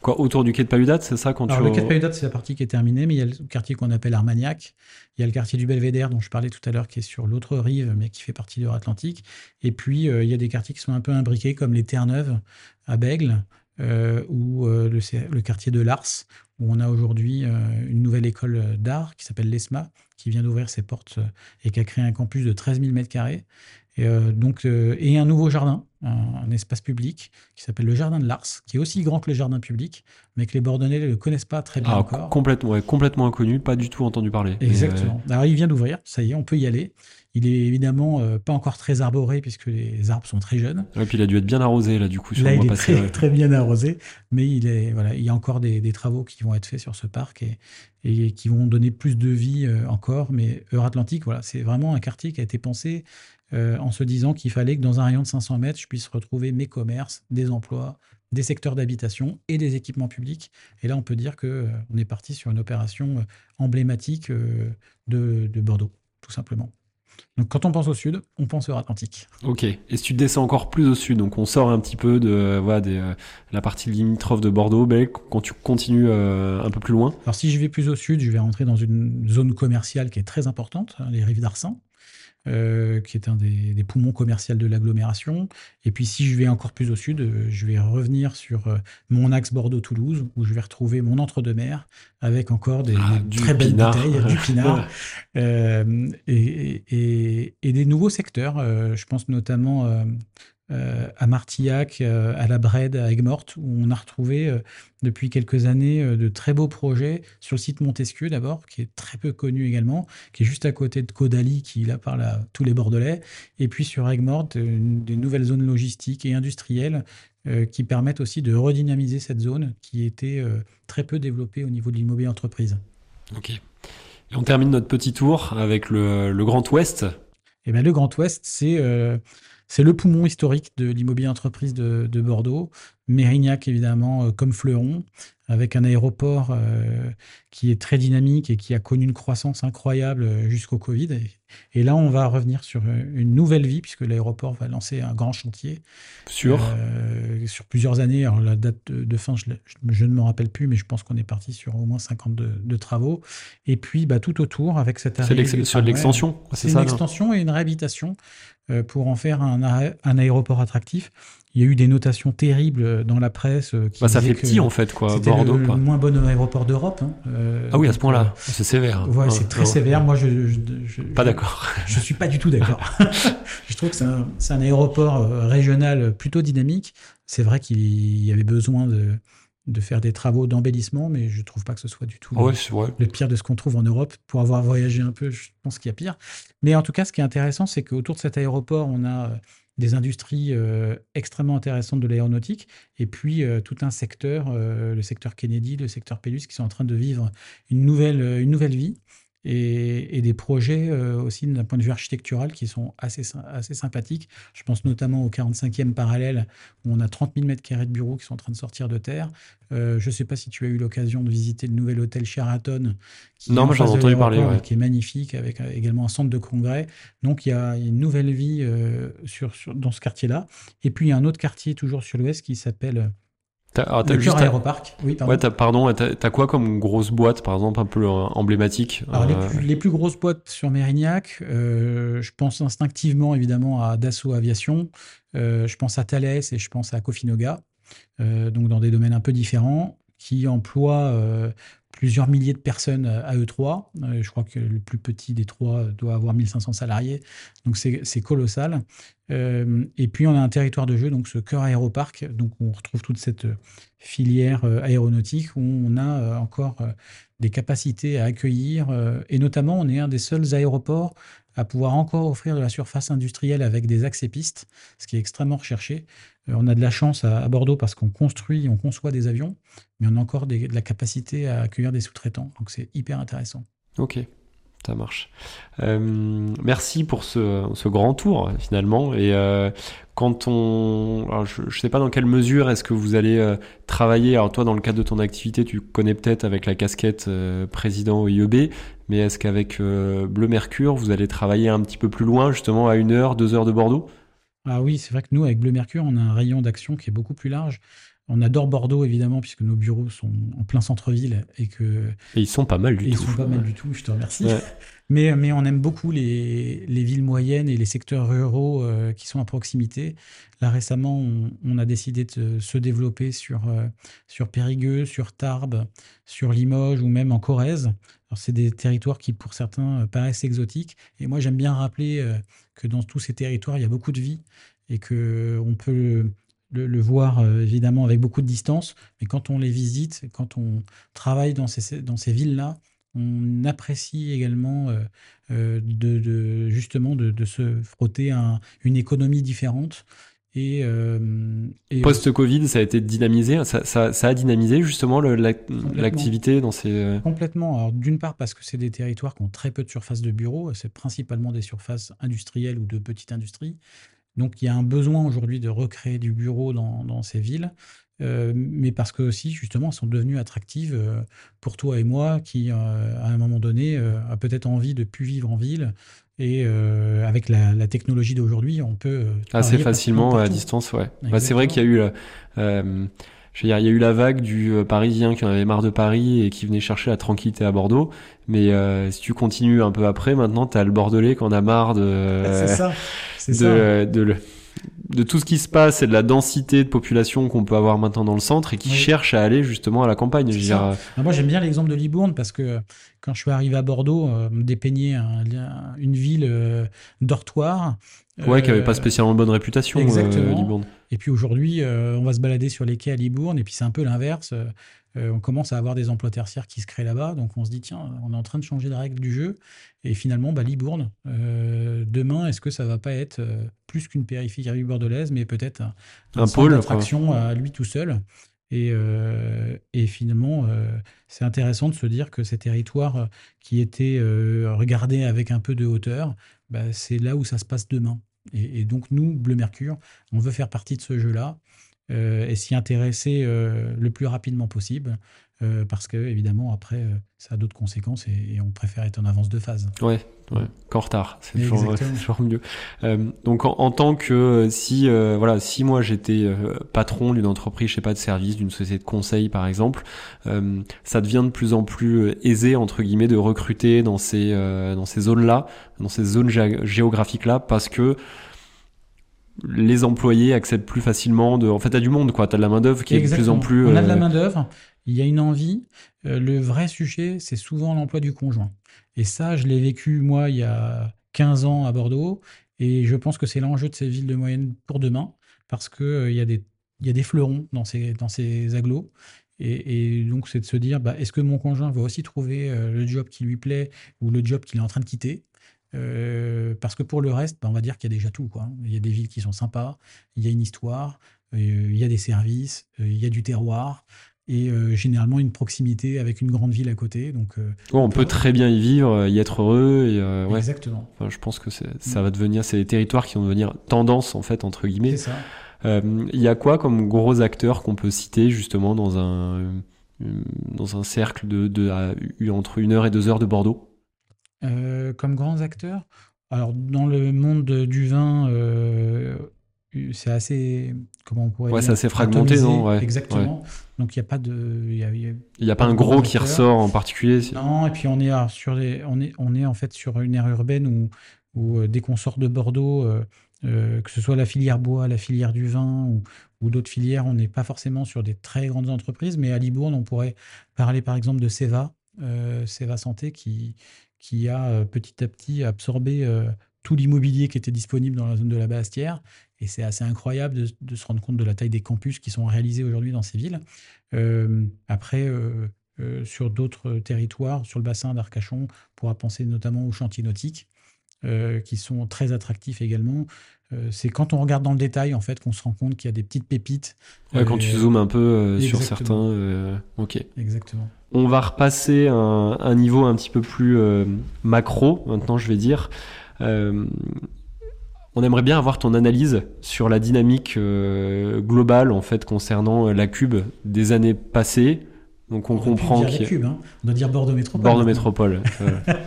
Quoi, autour du quai de Paludat, c'est ça quand Alors, Le quai de Paludat, c'est la partie qui est terminée, mais il y a le quartier qu'on appelle Armagnac. Il y a le quartier du Belvédère, dont je parlais tout à l'heure, qui est sur l'autre rive, mais qui fait partie de l'Atlantique. Et puis, euh, il y a des quartiers qui sont un peu imbriqués, comme les Terre-Neuve à Bègle, euh, ou euh, le, quartier de Lars, où on a aujourd'hui une nouvelle école d'art qui s'appelle l'ESMA, qui vient d'ouvrir ses portes et qui a créé un campus de 13 000 m2. Et, donc, et un nouveau jardin un, espace public qui s'appelle le Jardin de Lars, qui est aussi grand que le jardin public, mais que les Bordelais ne le connaissent pas très bien ah, encore. Complètement, complètement inconnu, pas du tout entendu parler. Exactement. Alors il vient d'ouvrir, ça y est, on peut y aller. Il est évidemment euh, pas encore très arboré puisque les arbres sont très jeunes. Et puis il a dû être bien arrosé là du coup. Sur là, il est très, très, bien arrosé, mais il est voilà, il y a encore des, travaux qui vont être faits sur ce parc et, et qui vont donner plus de vie euh, encore. Mais Euratlantique, voilà, c'est vraiment un quartier qui a été pensé euh, en se disant qu'il fallait que dans un rayon de 500 mètres, je puisse retrouver mes commerces, des emplois, des secteurs d'habitation et des équipements publics. Et là, on peut dire qu'on euh, on est parti sur une opération euh, emblématique de, Bordeaux, tout simplement. Donc quand on pense au sud, on pense au Atlantique. Ok. Et si tu descends encore plus au sud, donc on sort un petit peu de voilà, la partie limitrophe de Bordeaux, ben, quand tu continues un peu plus loin Alors si je vais plus au sud, je vais rentrer dans une zone commerciale qui est très importante, hein, les rives d'Arsan. Euh, qui est un des, poumons commerciaux de l'agglomération. Et puis si je vais encore plus au sud, euh, je vais revenir sur euh, mon axe Bordeaux-Toulouse, où je vais retrouver mon entre-deux-mer, avec encore des, ah, très belles bouteilles, du pinard, (laughs) et, et, des nouveaux secteurs. je pense notamment à Martillac, euh, à la Brède, à Aigues-Mortes, où on a retrouvé euh, depuis quelques années de très beaux projets sur le site Montesquieu d'abord, qui est très peu connu également, qui est juste à côté de Caudalie, qui là parle à tous les Bordelais, et puis sur Aigues-Mortes, des nouvelles zones logistiques et industrielles qui permettent aussi de redynamiser cette zone qui était très peu développée au niveau de l'immobilier entreprise. Ok. Et on termine notre petit tour avec le, Grand Ouest. Eh bien, le Grand Ouest, c'est c'est le poumon historique de l'immobilier entreprise de, de, Bordeaux. Mérignac, évidemment, comme fleuron avec un aéroport euh, qui est très dynamique et qui a connu une croissance incroyable euh, jusqu'au Covid. Et, là, on va revenir sur euh, une nouvelle vie, puisque l'aéroport va lancer un grand chantier. Sur? Sur plusieurs années. Alors, la date de, fin, je, ne me rappelle plus, mais je pense qu'on est parti sur au moins 50 de, travaux. Et puis, bah, tout autour, avec cette C'est l'extension C'est une extension et une réhabilitation pour en faire un, un aéroport attractif. Il y a eu des notations terribles dans la presse. Qui bah, ça fait petit en fait, quoi. Bordeaux, le, le moins bon aéroport d'Europe. Hein. Euh, ah oui, à ce point-là, euh, c'est sévère. Ouais, c'est très sévère. Moi, je, je, pas d'accord. Je suis pas du tout d'accord. (laughs) je trouve que c'est un, un, aéroport euh, régional plutôt dynamique. C'est vrai qu'il y avait besoin de, de faire des travaux d'embellissement, mais je trouve pas que ce soit du tout ouais, le, le, pire de ce qu'on trouve en Europe. Pour avoir voyagé un peu, je pense qu'il y a pire. Mais en tout cas, ce qui est intéressant, c'est qu'autour de cet aéroport, on a des industries euh, extrêmement intéressantes de l'aéronautique, et puis euh, tout un secteur, euh, le secteur Kennedy, le secteur Pellus, qui sont en train de vivre une nouvelle, une nouvelle vie et, des projets euh, aussi d'un point de vue architectural qui sont assez, assez sympathiques. Je pense notamment au 45e parallèle où on a 30 000 mètres carrés de bureaux qui sont en train de sortir de terre. Euh, je ne sais pas si tu as eu l'occasion de visiter le nouvel hôtel Sheraton qui, non, j'en ai entendu parler, qui est magnifique avec euh, également un centre de congrès. Donc il y a une nouvelle vie sur, dans ce quartier-là. Et puis il y a un autre quartier toujours sur l'ouest qui s'appelle T'as, le juste Aéroparc. Oui, pardon. Ouais, t'as, pardon, t'as, quoi comme grosse boîte, par exemple, un peu euh, emblématique Alors, euh, les, plus, grosses boîtes sur Mérignac, euh, je pense instinctivement, évidemment, à Dassault Aviation, je pense à Thales et je pense à Cofinoga, donc dans des domaines un peu différents, qui emploient plusieurs milliers de personnes à E3. je crois que le plus petit des trois doit avoir 1500 salariés, donc c'est, colossal. Euh, et puis on a un territoire de jeu, donc ce cœur aéroparc, donc on retrouve toute cette euh, filière euh, aéronautique où on a encore des capacités à accueillir, et notamment on est un des seuls aéroports à pouvoir encore offrir de la surface industrielle avec des accès pistes, ce qui est extrêmement recherché. On a de la chance à, Bordeaux parce qu'on construit, on conçoit des avions, mais on a encore de la capacité à accueillir des sous-traitants, donc c'est hyper intéressant. Ok. Ça marche. Euh, merci pour ce, grand tour finalement. Et euh, quand on, je ne sais pas dans quelle mesure est-ce que vous allez euh, travailler. Alors toi, dans le cadre de ton activité, tu connais peut-être avec la casquette euh, président IEB, mais est-ce qu'avec euh, Bleu Mercure, vous allez travailler un petit peu plus loin, justement à une heure, deux heures de Bordeaux? Ah oui, c'est vrai que nous, avec Bleu Mercure, on a un rayon d'action qui est beaucoup plus large. On adore Bordeaux, évidemment, puisque nos bureaux sont en plein centre-ville et que. Et ils sont pas mal du tout. Ils sont pas mal du tout, je te remercie. Mais, mais on aime beaucoup les, les, villes moyennes et les secteurs ruraux euh, qui sont à proximité. Là, récemment, on, a décidé de se développer sur, euh, sur Périgueux, sur Tarbes, sur Limoges ou même en Corrèze. C'est des territoires qui, pour certains, euh, paraissent exotiques. Et moi, j'aime bien rappeler que dans tous ces territoires, il y a beaucoup de vie et qu'on peut le, voir euh, évidemment avec beaucoup de distance, mais quand on les visite, quand on travaille dans ces, dans ces villes-là, on apprécie également euh, euh, de, justement de, se frotter à une économie différente. Et, Post-Covid, ça a été dynamisé, ça, ça, a dynamisé justement l'activité dans ces... Complètement. Alors d'une part parce que c'est des territoires qui ont très peu de surface de bureaux, c'est principalement des surfaces industrielles ou de petite industrie. Donc il y a un besoin aujourd'hui de recréer du bureau dans, ces villes, euh, mais parce que aussi justement elles sont devenues attractives euh, pour toi et moi qui euh, à un moment donné a peut-être envie de plus vivre en ville et avec la, technologie d'aujourd'hui on peut assez facilement à distance ouais. Bah, c'est vrai qu'il y a eu il y a eu la vague du Parisien qui en avait marre de Paris et qui venait chercher la tranquillité à Bordeaux. Mais si tu continues un peu après, maintenant, tu as le Bordelais qui en a marre de... c'est ça. De, de, tout ce qui se passe et de la densité de population qu'on peut avoir maintenant dans le centre et qui cherche à aller justement à la campagne. Ah, moi, j'aime bien l'exemple de Libourne parce que quand je suis arrivé à Bordeaux, euh, me dépeigner une ville euh, dortoir. Ouais, qui n'avait pas euh, spécialement bonne réputation, Exactement. Et puis aujourd'hui, on va se balader sur les quais à Libourne, et puis c'est un peu l'inverse. on commence à avoir des emplois tertiaires qui se créent là-bas, donc on se dit, tiens, on est en train de changer la règle du jeu. Et finalement, bah, Libourne, demain, est-ce que ça va pas être plus qu'une périphérie bordelaise, mais peut-être un, un, pôle d'attraction à lui tout seul? Et, euh, et finalement, euh, c'est intéressant de se dire que ces territoires euh, qui étaient regardés avec un peu de hauteur, bah, c'est là où ça se passe demain. Et, donc nous, Bleu Mercure, on veut faire partie de ce jeu-là et s'y intéresser le plus rapidement possible. Parce que évidemment après ça a d'autres conséquences et, on préfère être en avance de phase. Ouais, ouais. qu'en retard, c'est toujours, (laughs) toujours, mieux. Euh, donc en, en, tant que si euh, voilà si moi j'étais euh, patron d'une entreprise, je sais pas de service, d'une société de conseil par exemple, ça devient de plus en plus aisé entre guillemets de recruter dans ces dans ces zones là, dans ces zones géographiques là parce que les employés acceptent plus facilement de. En fait, t'as du monde, quoi. T'as de la main d'œuvre qui est de plus en plus. On a de la main d'œuvre. Il y a une envie. le vrai sujet, c'est souvent l'emploi du conjoint. Et ça, je l'ai vécu, moi, il y a 15 ans à Bordeaux. Et je pense que c'est l'enjeu de ces villes de moyenne pour demain, parce qu'il euh, y, a des, fleurons dans ces, dans. Et, donc, c'est de se dire, bah, est-ce que mon conjoint va aussi trouver euh, le job qui lui plaît ou le job qu'il est en train de quitter? Euh, parce que pour le reste, bah, on va dire qu'il y a déjà tout. Il y a des villes qui sont sympas, il y a une histoire, il y a des services, il y a du terroir, et euh, généralement une proximité avec une grande ville à côté. Donc, euh, on peut très bien y vivre, y être heureux. Et, euh, ouais. Exactement. Enfin, je pense que ça mm. va devenir, c'est des territoires qui vont devenir tendance en fait entre guillemets. C'est ça. Il y a quoi comme gros acteurs qu'on peut citer justement dans un dans un cercle de, de entre une heure et deux heures de Bordeaux? Comme grands acteurs, alors dans le monde du vin c'est assez comment on pourrait ouais, c'est assez fragmenté non ouais, exactement. donc il n'y a pas de il y a, pas un gros qui ressort en particulier non et puis on est sur on est on est en fait sur une aire urbaine où, où euh, dès qu'on sort de Bordeaux euh, euh, que ce soit la filière bois la filière du vin ou, ou d'autres filières on n'est pas forcément sur des très grandes entreprises mais à Libourne on pourrait parler par exemple de Seva Seva Santé qui qui a petit à petit absorbé tout l'immobilier qui était disponible dans la zone de la Bastière. Et c'est assez incroyable de, se rendre compte de la taille des campus qui sont réalisés aujourd'hui dans ces villes. Euh, après, euh, euh, sur d'autres territoires, sur le bassin d'Arcachon, on pourra penser notamment aux chantiers nautiques, qui sont très attractifs également. c'est quand on regarde dans le détail, en fait, qu'on se rend compte qu'il y a des petites pépites. quand tu zoomes un peu sur certains. ok. Exactement. On va repasser un, un, niveau un petit peu plus macro, maintenant, je vais dire. Euh, on aimerait bien avoir ton analyse sur la dynamique euh, globale en fait concernant euh, la cube des années passées. Donc on, comprend qu'il cube, hein. on doit dire Bordeaux Métropole. Bordeaux Métropole,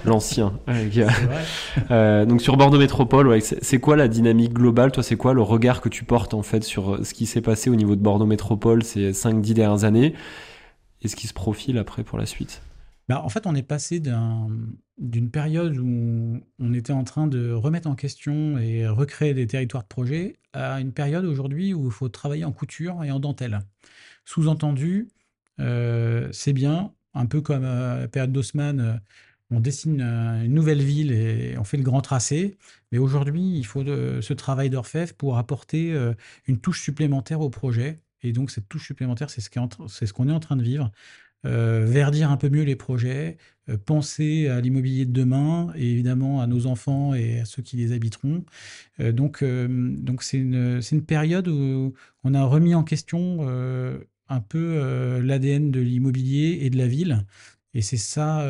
l'ancien. (laughs) donc sur Bordeaux Métropole, c'est quoi la dynamique globale? Toi, c'est quoi le regard que tu portes en fait sur ce qui s'est passé au niveau de Bordeaux Métropole ces 5-10 dernières années? Et ce qui se profile après pour la suite? Bah, en fait, on est passé d'une période où on était en train de remettre en question et recréer des territoires de projet à une période aujourd'hui où il faut travailler en couture et en dentelle. Sous-entendu, euh, c'est bien, un peu comme à la période d'Haussmann, euh, on dessine une nouvelle ville et on fait le grand tracé. Mais aujourd'hui, il faut ce travail d'orfèvre pour apporter euh, une touche supplémentaire au projet. Et donc, cette touche supplémentaire, c'est ce qu'on est en train de vivre euh, verdir un peu mieux les projets, euh, penser à l'immobilier de demain et évidemment à nos enfants et à ceux qui les habiteront. Euh, donc, donc c'est une, une, période où on a remis en question un peu l'ADN de l'immobilier et de la ville. Et c'est ça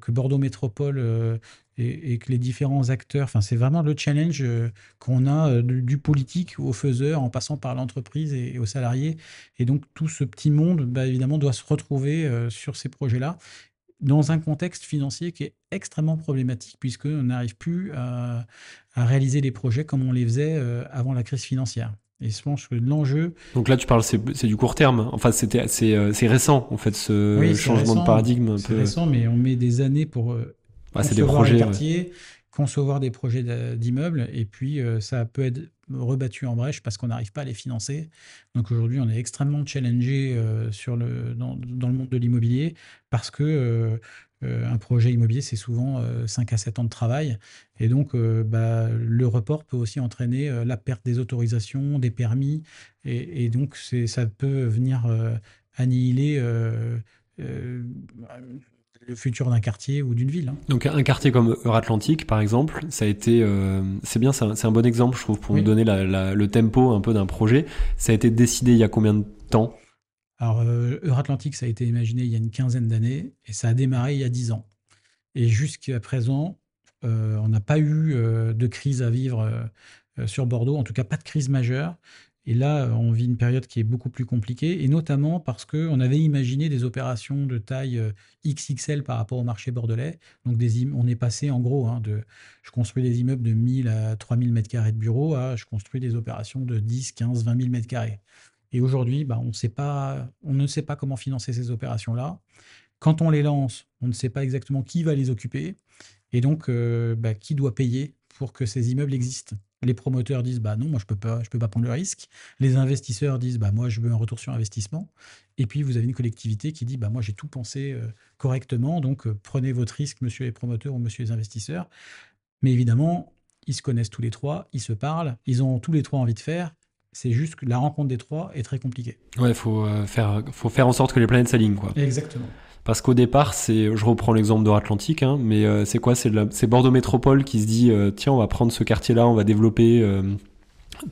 que Bordeaux Métropole et, que les différents acteurs, enfin, c'est vraiment le challenge euh, qu'on a euh, du, politique au faiseur en passant par l'entreprise et, aux salariés. Et donc, tout ce petit monde, bah, évidemment, doit se retrouver euh, sur ces projets-là dans un contexte financier qui est extrêmement problématique puisqu'on n'arrive plus à, réaliser les projets comme on les faisait avant la crise financière. Et je pense que l'enjeu. Donc là, tu parles, c'est du court terme. Enfin, c'était c'est récent en fait ce changement de paradigme. C'est récent, mais on met des années pour ah, c'est des projets. quartiers, concevoir des projets d'immeubles, et puis euh, ça peut être rebattu en brèche parce qu'on n'arrive pas à les financer. Donc aujourd'hui, on est extrêmement challengé euh, sur le, dans, dans, le monde de l'immobilier parce que un projet immobilier, c'est souvent 5 à 7 ans de travail. Et donc, bah, le report peut aussi entraîner la perte des autorisations, des permis. Et, et donc, ça peut venir annihiler le futur d'un quartier ou d'une ville. Hein. Donc un quartier comme Euratlantique, par exemple, ça a été, euh, c'est bien, c'est un, bon exemple, je trouve, pour nous donner le tempo un peu d'un projet. Ça a été décidé il y a combien de temps? Alors euh, Euratlantique, ça a été imaginé il y a une quinzaine d'années et ça a démarré il y a dix ans. Et jusqu'à présent, euh, on n'a pas eu de crise à vivre sur Bordeaux, en tout cas pas de crise majeure. Et là, on vit une période qui est beaucoup plus compliquée, et notamment parce qu'on avait imaginé des opérations de taille euh, XXL par rapport au marché bordelais. Donc, on est passé en gros hein, de je construis des immeubles de 1000 à 3000 m2 de bureaux à je construis des opérations de 10, 15, 20 000 m2. Et aujourd'hui, bah, on, ne sait pas comment financer ces opérations-là. Quand on les lance, on ne sait pas exactement qui va les occuper, et donc euh, bah, qui doit payer pour que ces immeubles existent? Les promoteurs disent bah non, moi je peux pas, je peux pas prendre le risque. Les investisseurs disent bah moi je veux un retour sur investissement. Et puis vous avez une collectivité qui dit bah moi j'ai tout pensé euh, correctement, donc euh, prenez votre risque, monsieur les promoteurs ou monsieur les investisseurs. Mais évidemment, ils se connaissent tous les trois, ils se parlent, ils ont tous les trois envie de faire. C'est juste que la rencontre des trois est très compliquée. Ouais, faut euh, faire, faut faire en sorte que les planètes s'alignent quoi. Exactement. Parce qu'au départ, c'est, je reprends l'exemple de Atlantique, hein, mais euh, c'est quoi? C'est Bordeaux Métropole qui se dit euh, tiens, on va prendre ce quartier-là, on va développer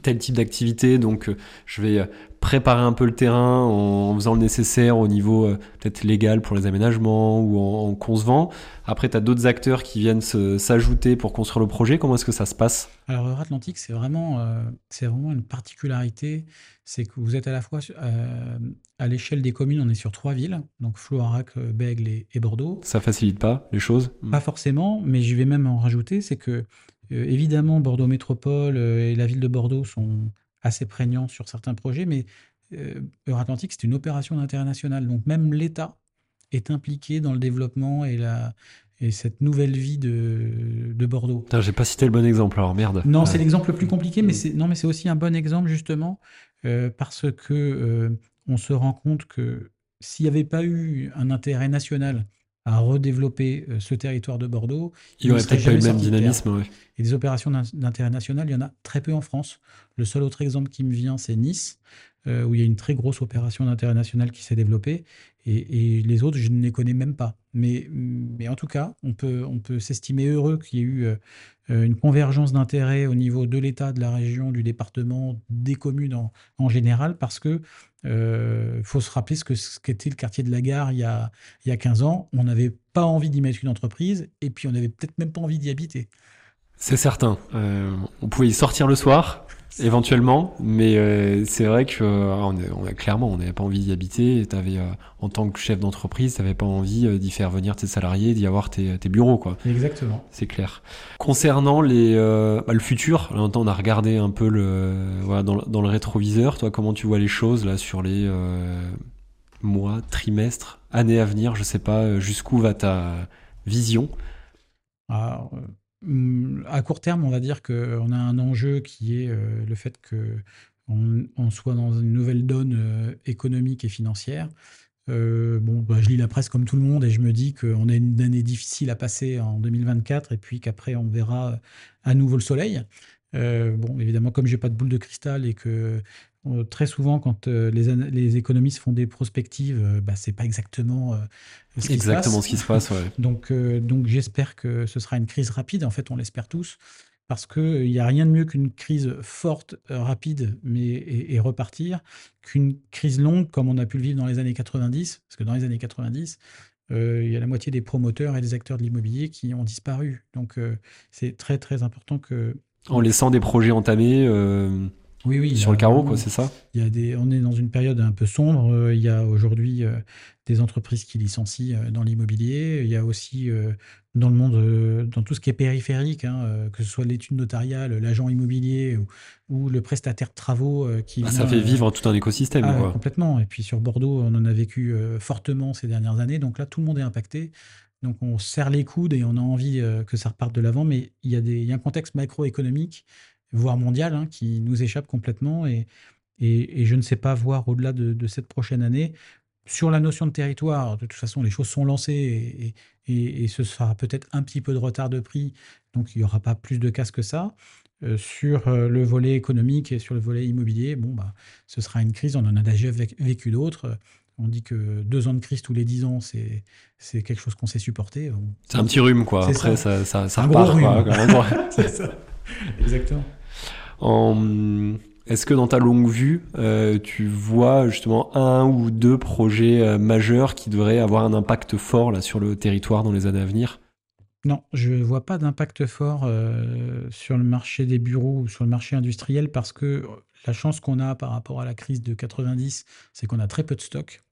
tel type d'activité, donc je vais préparer un peu le terrain en, faisant le nécessaire au niveau peut-être légal pour les aménagements ou en, concevant. Après, tu as d'autres acteurs qui viennent s'ajouter pour construire le projet. Comment est-ce que ça se passe? Alors, Atlantique, c'est vraiment, c'est vraiment une particularité c'est que vous êtes à la fois euh, à l'échelle des communes, on est sur trois villes, donc Floirac, euh, Bègle et, Bordeaux. Ça facilite pas les choses? Pas forcément, mais je vais même en rajouter, c'est que euh, évidemment Bordeaux Métropole et la ville de Bordeaux sont assez prégnants sur certains projets, mais Euratlantique, c'est une opération d'intérêt national, donc même l'État est impliqué dans le développement et la, et cette nouvelle vie de, de Bordeaux. J'ai pas cité le bon exemple, alors merde. Non, c'est l'exemple le plus compliqué, mais c'est non, mais c'est aussi un bon exemple justement euh, parce que euh, on se rend compte que s'il n'y avait pas eu un intérêt national à redévelopper euh, ce territoire de Bordeaux, il n'y aurait peut-être pas eu le même dynamisme. Et des opérations d'intérêt national, il y en a très peu en France. Le seul autre exemple qui me vient, c'est Nice, où il y a une très grosse opération d'intérêt national qui s'est développée. Et, les autres, je ne les connais même pas. Mais, mais en tout cas, on peut, on peut s'estimer heureux qu'il y ait eu euh, une convergence d'intérêts au niveau de l'État, de la région, du département, des communes en, général, parce que euh, faut se rappeler ce que ce qu'était le quartier de la gare il y a, il y a 15 ans. On n'avait pas envie d'y mettre une entreprise et puis on n'avait peut-être même pas envie d'y habiter. C'est certain. Euh, on pouvait y sortir le soir, éventuellement, mais euh, c'est vrai que euh, on, on clairement, on n'avait pas envie d'y habiter. Avais, en tant que chef d'entreprise, tu n'avais pas envie d'y faire venir tes salariés, d'y avoir tes, tes, bureaux, quoi. Exactement. C'est clair. Concernant les, bah, le futur, là, on a regardé un peu le, voilà, dans, dans, le rétroviseur. Toi, comment tu vois les choses là sur les mois, trimestres, années à venir? Je sais pas jusqu'où va ta vision? Ah, Hum, à court terme, on va dire qu'on a un enjeu qui est euh, le fait qu'on on soit dans une nouvelle donne euh, économique et financière. Euh, bon, bah, je lis la presse comme tout le monde et je me dis qu'on a une année difficile à passer en 2024 et puis qu'après on verra à nouveau le soleil. bon, évidemment, comme j'ai pas de boule de cristal et que très souvent, quand les, les, économistes font des prospectives, bah, c'est pas exactement ce exactement ce qui se passe. (laughs) donc, donc j'espère que ce sera une crise rapide. En fait, on l'espère tous, parce qu'il n'y a rien de mieux qu'une crise forte, rapide, mais et, repartir, qu'une crise longue comme on a pu le vivre dans les années 90. Parce que dans les années 90, il y a la moitié des promoteurs et des acteurs de l'immobilier qui ont disparu. Donc, c'est très très important que en laissant des projets entamés. Oui, oui. Sur le carreau, quoi, c'est ça? il y a des, On est dans une période un peu sombre. Euh, il y a aujourd'hui euh, des entreprises qui licencient euh, dans l'immobilier. Il y a aussi dans le monde, dans tout ce qui est périphérique, hein, que ce soit l'étude notariale, l'agent immobilier ou, le prestataire de travaux qui. Ah, ça fait vivre tout un écosystème. Ah, quoi. Complètement. Et puis sur Bordeaux, on en a vécu fortement ces dernières années. Donc là, tout le monde est impacté. Donc on serre les coudes et on a envie que ça reparte de l'avant. Mais il y, a des, il y a un contexte macroéconomique voire mondiale, hein, qui nous échappe complètement. Et, et, je ne sais pas voir au-delà de, cette prochaine année sur la notion de territoire, de toute façon, les choses sont lancées et, ce sera peut-être un petit peu de retard de prix, donc il n'y aura pas plus de casse que ça. Euh, sur euh, le volet économique et sur le volet immobilier, bon, bah, ce sera une crise, on en a déjà vécu d'autres. On dit que deux ans de crise tous les dix ans, c'est, c'est quelque chose qu'on sait supporter. C'est un petit rhume, quoi. Après, ça, ça, ça, repart. (laughs) c'est ça. Exactement. Est-ce que dans ta longue vue, euh, tu vois justement un ou deux projets euh, majeurs qui devraient avoir un impact fort sur le territoire dans les années à venir? Non, je ne vois pas d'impact fort euh, sur le marché des bureaux ou sur le marché industriel parce que la chance qu'on a par rapport à la crise de 90, c'est qu'on a très peu de stock.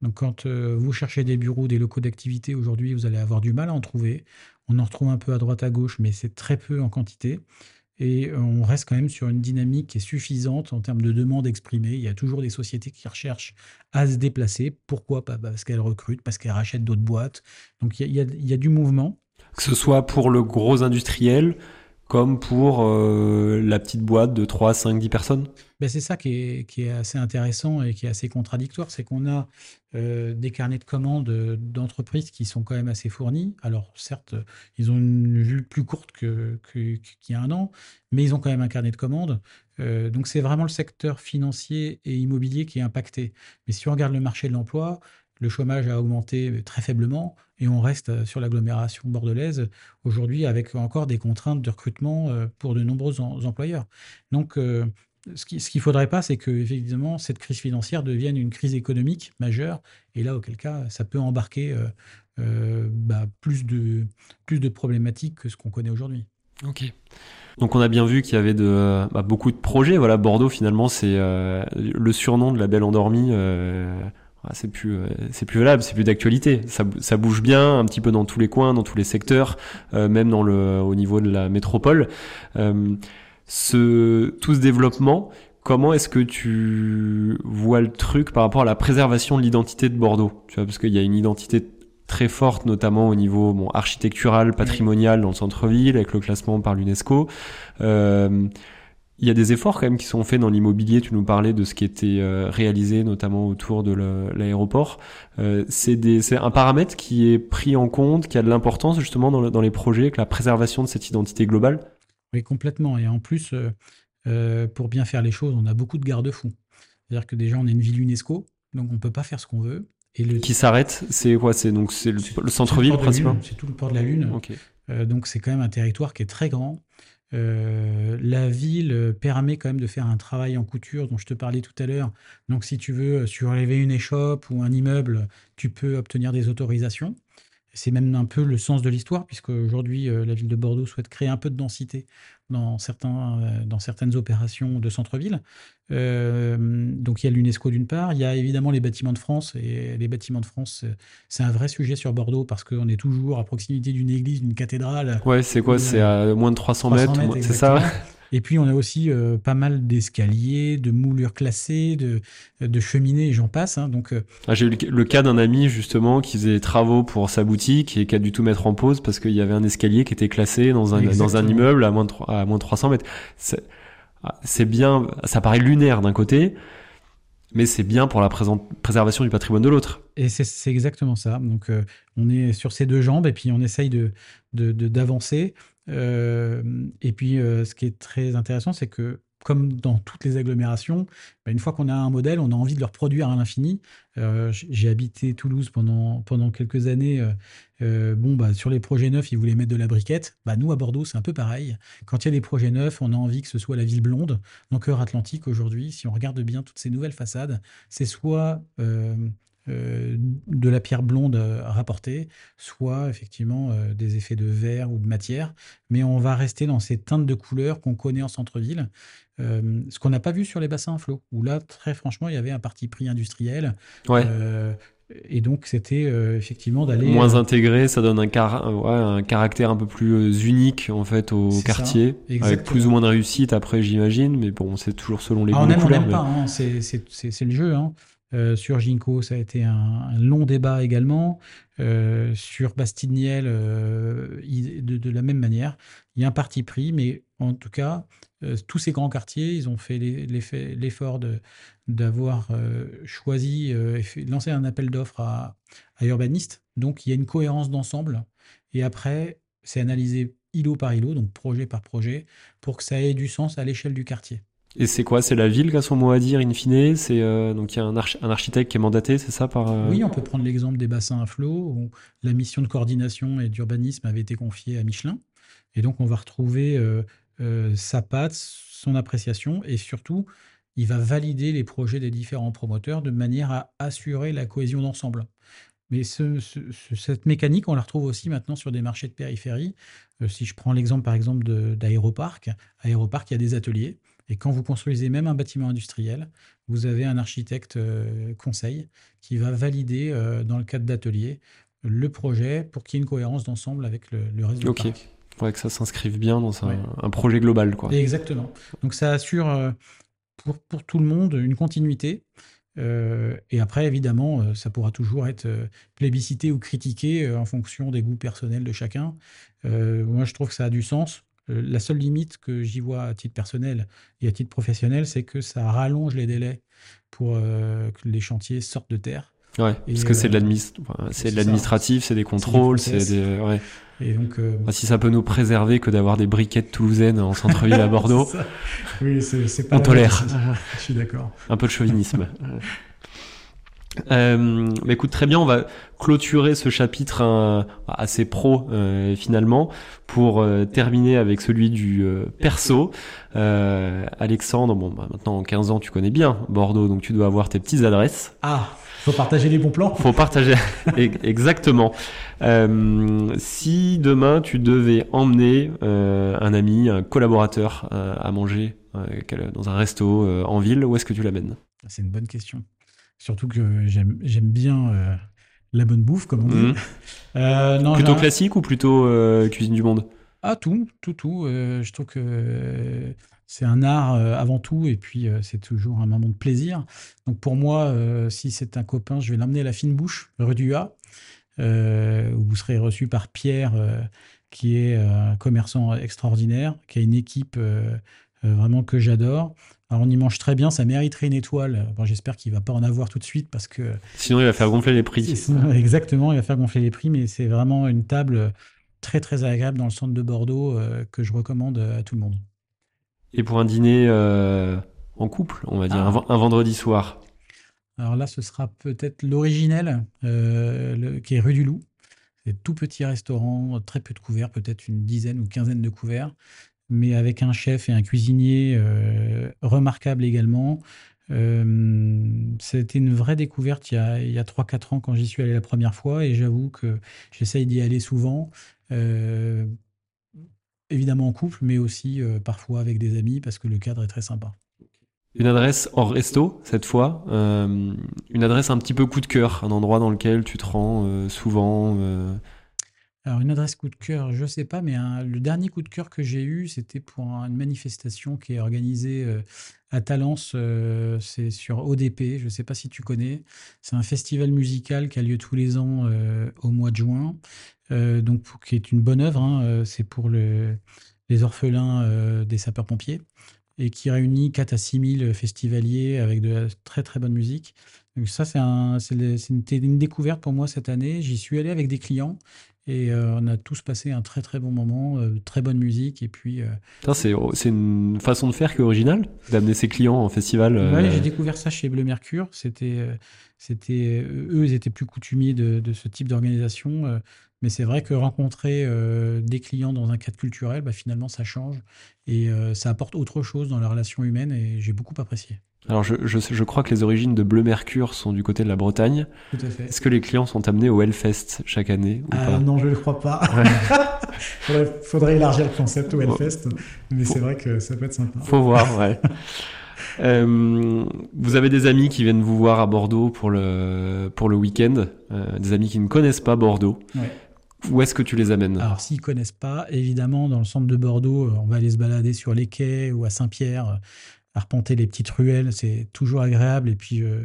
Donc quand vous cherchez des bureaux, des locaux d'activité aujourd'hui, vous allez avoir du mal à en trouver. On en retrouve un peu à droite à gauche, mais c'est très peu en quantité. Et on reste quand même sur une dynamique qui est suffisante en termes de demande exprimée. Il y a toujours des sociétés qui recherchent à se déplacer. Pourquoi pas? Parce qu'elles recrutent, parce qu'elles rachètent d'autres boîtes. Donc il y, a, il y a du mouvement. Que ce soit pour le gros industriel, comme pour euh, la petite boîte de 3, 5, 10 personnes ben C'est ça qui est, qui est, assez intéressant et qui est assez contradictoire, c'est qu'on a euh, des carnets de commandes d'entreprises qui sont quand même assez fournis. Alors certes, ils ont une vue plus courte qu'il que, y a un an, mais ils ont quand même un carnet de commandes. Euh, donc c'est vraiment le secteur financier et immobilier qui est impacté. Mais si on regarde le marché de l'emploi, le chômage a augmenté très faiblement et on reste sur l'agglomération bordelaise aujourd'hui avec encore des contraintes de recrutement euh, pour de nombreux employeurs. Donc, euh, ce qu'il ne faudrait pas, c'est que évidemment cette crise financière devienne une crise économique majeure. Et là, auquel cas, ça peut embarquer euh, bah, plus, de, plus de problématiques que ce qu'on connaît aujourd'hui. Ok. Donc on a bien vu qu'il y avait bah, beaucoup de projets. Voilà, Bordeaux finalement c'est le surnom de la belle endormie c'est plus euh, c'est plus valable, c'est plus d'actualité. Ça, ça, bouge bien un petit peu dans tous les coins, dans tous les secteurs, euh, même dans le au niveau de la métropole. Euh, ce tout ce développement, comment est-ce que tu vois le truc par rapport à la préservation de l'identité de Bordeaux? Tu vois, parce qu'il y a une identité très forte, notamment au niveau bon, architectural, patrimonial dans le centre-ville, avec le classement par l'UNESCO. Euh, il y a des efforts quand même qui sont faits dans l'immobilier. Tu nous parlais de ce qui était euh, réalisé, notamment autour de l'aéroport. Euh, c'est un paramètre qui est pris en compte, qui a de l'importance justement dans, dans, les projets, que la préservation de cette identité globale. Oui, complètement. Et en plus, euh, pour bien faire les choses, on a beaucoup de garde-fous. C'est-à-dire que déjà, on est une ville UNESCO, donc on ne peut pas faire ce qu'on veut. Et le... Qui s'arrête, c'est quoi? C'est donc c'est le, centre-ville principalement? C'est tout le port de la Lune. donc c'est quand même un territoire qui est très grand. Euh, la ville euh, permet quand même de faire un travail en couture dont je te parlais tout à l'heure. Donc si tu veux euh, surélever une échoppe ou un immeuble, tu peux obtenir des autorisations. C'est même un peu le sens de l'histoire, puisque aujourd'hui, la ville de Bordeaux souhaite créer un peu de densité dans, certains, dans certaines opérations de centre-ville. donc il y a l'UNESCO d'une part, il y a évidemment les bâtiments de France, et les bâtiments de France, c'est un vrai sujet sur Bordeaux, parce qu'on est toujours à proximité d'une église, d'une cathédrale. Ouais, c'est quoi? C'est à moins de 300, mètres, c'est ça? Et puis, on a aussi euh, pas mal d'escaliers, de moulures classées, de, de cheminées, et j'en passe. Hein, donc, euh, ah, J'ai eu le, cas d'un ami, justement, qui faisait des travaux pour sa boutique et qui a dû tout mettre en pause parce qu'il y avait un escalier qui était classé dans un, dans un immeuble à moins de, à moins de 300 mètres. Ah, c'est bien, ça paraît lunaire d'un côté, mais c'est bien pour la préservation du patrimoine de l'autre. Et c'est exactement ça. Donc, euh, on est sur ces deux jambes et puis on essaye de d'avancer. Euh, et puis, euh, ce qui est très intéressant, c'est que comme dans toutes les agglomérations, bah, une fois qu'on a un modèle, on a envie de le reproduire à l'infini. Euh, j'ai habité Toulouse pendant, pendant quelques années. bon, bah, sur les projets neufs, ils voulaient mettre de la briquette. Bah, nous, à Bordeaux, c'est un peu pareil. Quand il y a des projets neufs, on a envie que ce soit la ville blonde. Dans Cœur Atlantique, aujourd'hui, si on regarde bien toutes ces nouvelles façades, c'est soit euh, de la pierre blonde euh, rapportée, soit effectivement euh, des effets de verre ou de matière. Mais on va rester dans ces teintes de couleurs qu'on connaît en centre-ville. ce qu'on n'a pas vu sur les bassins à flot, où là, très franchement, il y avait un parti pris industriel. et donc, c'était effectivement d'aller. Moins intégré, ça donne un, un, caractère un peu plus unique, en fait, au quartier. avec plus ou moins de réussite, après, j'imagine. Mais bon, c'est toujours selon les ah, on aime, couleurs. pas, hein, c'est le jeu. Hein. Sur Ginkgo, ça a été un, long débat également. sur Bastidniel, de, de, la même manière. Il y a un parti pris, mais en tout cas, tous ces grands quartiers, ils ont fait l'effort d'avoir choisi, lancé un appel d'offres à, à. Donc, il y a une cohérence d'ensemble. Et après, c'est analysé îlot par îlot, donc projet par projet, pour que ça ait du sens à l'échelle du quartier. Et c'est quoi C'est la ville qui a son mot à dire in fine euh, donc il y a un, un, architecte qui est mandaté, c'est ça par euh, Oui, on peut prendre l'exemple des bassins à flot où la mission de coordination et d'urbanisme avait été confiée à Michelin, et donc on va retrouver euh, sa patte, son appréciation, et surtout il va valider les projets des différents promoteurs de manière à assurer la cohésion d'ensemble. Mais cette mécanique, on la retrouve aussi maintenant sur des marchés de périphérie. Euh, si je prends l'exemple, par exemple, d'Aéroparc, Aéroparc, il y a des ateliers. Et quand vous construisez même un bâtiment industriel, vous avez un architecte euh, conseil qui va valider, euh, dans le cadre d'ateliers, le projet pour qu'il y ait une cohérence d'ensemble avec le, le reste du parc. Ok, que ça s'inscrive bien dans un, projet global. Quoi. Exactement. Donc ça assure pour, pour tout le monde une continuité. Euh, et après, évidemment, euh, ça pourra toujours être euh, plébiscité ou critiqué en fonction des goûts personnels de chacun. moi, je trouve que ça a du sens. la seule limite que j'y vois à titre personnel et à titre professionnel, c'est que ça rallonge les délais pour que les chantiers sortent de terre. Ouais, parce que c'est de l'administratif, c'est des contrôles, c'est des. Ouais. Et donc, euh, si ça peut nous préserver que d'avoir des briquettes toulousaines en centre-ville à (laughs) Bordeaux, oui, c'est pas. On tolère. Je suis d'accord. (laughs) Un peu de chauvinisme. Euh, bah, écoute, très bien, on va clôturer ce chapitre euh, assez pro euh, finalement pour euh, terminer avec celui du perso. Alexandre, bon, bah, maintenant en 15 ans tu connais bien Bordeaux, donc tu dois avoir tes petites adresses. Ah, faut partager les bons plans. Faut partager, (laughs) exactement. Euh, si demain tu devais emmener euh, un ami, un collaborateur euh, à manger dans un resto en ville, où est-ce que tu l'amènes? C'est une bonne question. Surtout que j'aime bien la bonne bouffe, comme on dit. Mhm. (laughs) plutôt classique ou plutôt cuisine du monde? Ah, tout, tout, tout. je trouve que c'est un art euh, avant tout, et puis euh, c'est toujours un moment de plaisir. Donc pour moi, euh, si c'est un copain, je vais l'emmener à la fine bouche, rue du A, où vous serez reçu par Pierre, qui est un commerçant extraordinaire, qui a une équipe vraiment que j'adore. Alors on y mange très bien, ça mériterait une étoile. J'espère qu'il va pas en avoir tout de suite parce que... Sinon il va faire gonfler les prix. (laughs) exactement, il va faire gonfler les prix, mais c'est vraiment une table très très agréable dans le centre de Bordeaux que je recommande à tout le monde. Et pour un dîner euh, en couple, on va dire, un, ah. vendredi soir Alors là, ce sera peut-être l'originel, euh, qui est rue du Loup. C'est tout petit restaurant, très peu de couverts, peut-être une dizaine ou quinzaine de couverts, mais avec un chef et un cuisinier euh, remarquable également. C'était une vraie découverte il y a, a 3-4 ans quand j'y suis allé la première fois et j'avoue que j'essaye d'y aller souvent évidemment en couple, mais aussi euh, parfois avec des amis parce que le cadre est très sympa. Une adresse hors resto, cette fois. Euh, une adresse un petit peu coup de cœur, un endroit dans lequel tu te rends euh, souvent. Alors, une adresse coup de cœur, je ne sais pas, mais le dernier coup de cœur que j'ai eu, c'était pour une manifestation qui est organisée à Talence, c'est sur ODP, je ne sais pas si tu connais. C'est un festival musical qui a lieu tous les ans au mois de juin. Euh, donc qui est une bonne œuvre. Hein, euh, c'est pour les orphelins euh, des sapeurs-pompiers et qui réunit 4 à 6 000 festivaliers avec de la très très bonne musique. Donc ça, c'est un, une, une, découverte pour moi cette année. J'y suis allé avec des clients et on a tous passé un très très bon moment, très bonne musique. Et puis. c'est, c'est une façon de faire qui est originale, d'amener ses clients en festival. Oui, j'ai découvert ça chez Bleu Mercure. C'était, c'était, eux, ils étaient plus coutumiers de, de ce type d'organisation. Mais c'est vrai que rencontrer euh, des clients dans un cadre culturel, bah, finalement, ça change et euh, ça apporte autre chose dans la relation humaine et j'ai beaucoup apprécié. Alors, je, je, je, crois que les origines de Bleu Mercure sont du côté de la Bretagne. Tout à fait. Est-ce que les clients sont amenés au Hellfest chaque année ou ah, Non, je ne le crois pas. (laughs) faudrait, faudrait, élargir le concept au Hellfest, mais c'est vrai que ça peut être sympa. Faut voir, ouais. (laughs) Euh, vous avez des amis qui viennent vous voir à Bordeaux pour le, pour le week-end, euh, des amis qui ne connaissent pas Bordeaux. Ouais. Où est-ce que tu les amènes? Alors, s'ils connaissent pas, évidemment, dans le centre de Bordeaux, euh, on va aller se balader sur les quais ou à Saint-Pierre, euh, arpenter les petites ruelles, c'est toujours agréable. Et puis, euh,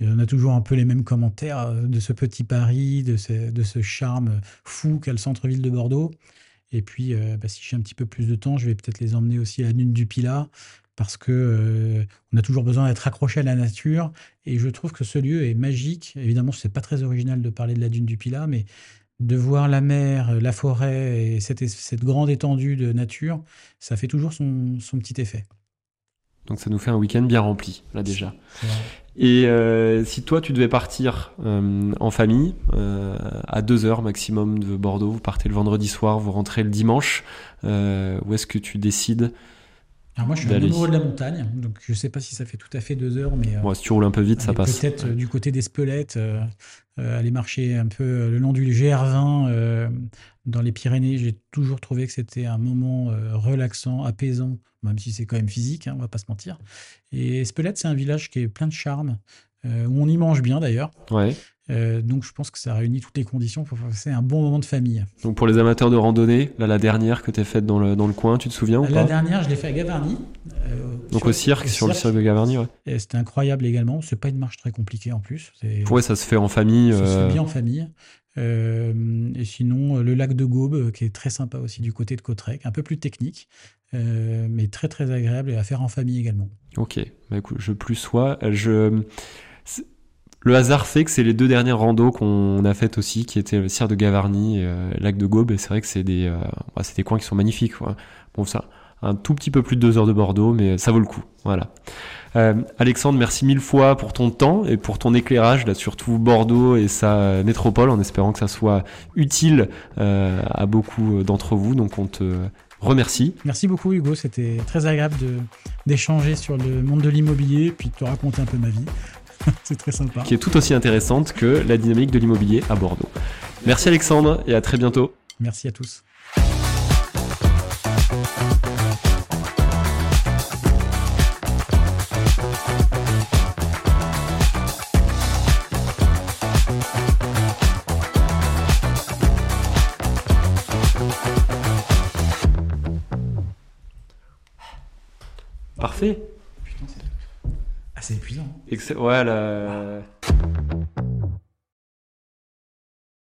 on a toujours un peu les mêmes commentaires de ce petit Paris, de ce, charme fou qu'a le centre-ville de Bordeaux. Et puis, bah, si j'ai un petit peu plus de temps, je vais peut-être les emmener aussi à la Dune du Pilat, parce que on a toujours besoin d'être accroché à la nature. Et je trouve que ce lieu est magique. Évidemment, c'est pas très original de parler de la Dune du Pilat, mais de voir la mer, la forêt et cette, cette grande étendue de nature, ça fait toujours son, son petit effet. Donc ça nous fait un week-end bien rempli, là déjà. Et euh, si toi tu devais partir euh, en famille, euh, à 2 heures maximum de Bordeaux, vous partez le vendredi soir, vous rentrez le dimanche, où est-ce que tu décides alors moi, je suis un amoureux de la montagne, donc je ne sais pas si ça fait tout à fait deux heures, mais bon, si tu roules un peu vite, ça passe. Peut-être du côté des Spelettes, aller marcher un peu le long du GR20 dans les Pyrénées. J'ai toujours trouvé que c'était un moment relaxant, apaisant même si c'est quand même physique, hein, on va pas se mentir. Et Spelette, c'est un village qui est plein de charme, euh, où on y mange bien d'ailleurs. Ouais. Euh, donc je pense que ça réunit toutes les conditions pour passer un bon moment de famille. Donc pour les amateurs de randonnée, là la dernière que tu as faite dans le, dans le coin, tu te souviens ou La dernière, je l'ai fait à Gavarnie. Euh, donc au cirque, sur le cirque de Gavarnie, ouais. C'était incroyable également. C'est pas une marche très compliquée en plus. Ouais, ça se fait en famille. Ça se fait bien en famille. et sinon, le lac de Gaube, qui est très sympa aussi du côté de Cautrec, un peu plus technique, euh, mais très très agréable et à faire en famille également. Ok, bah, écoute, je plus sois. Je... Le hasard fait que c'est les deux dernières randos qu'on a faites aussi, qui étaient le Cire de Gavarnie et euh, Lac de Gaube, et c'est vrai que c'est des, euh, c'est des coins qui sont magnifiques. Bon, ça, un tout petit peu plus de deux heures de Bordeaux, mais ça vaut le coup. Voilà. Alexandre, merci mille fois pour ton temps et pour ton éclairage, là, surtout Bordeaux et sa métropole, en espérant que ça soit utile à beaucoup d'entre vous. Donc on te remercie. Merci beaucoup Hugo, c'était très agréable d'échanger sur le monde de l'immobilier puis de te raconter un peu ma vie. (laughs) C'est très sympa. Qui est tout aussi intéressante que la dynamique de l'immobilier à Bordeaux. Merci Alexandre et à très bientôt. Merci à tous. Parfait. C'est assez épuisant. Ouais, la...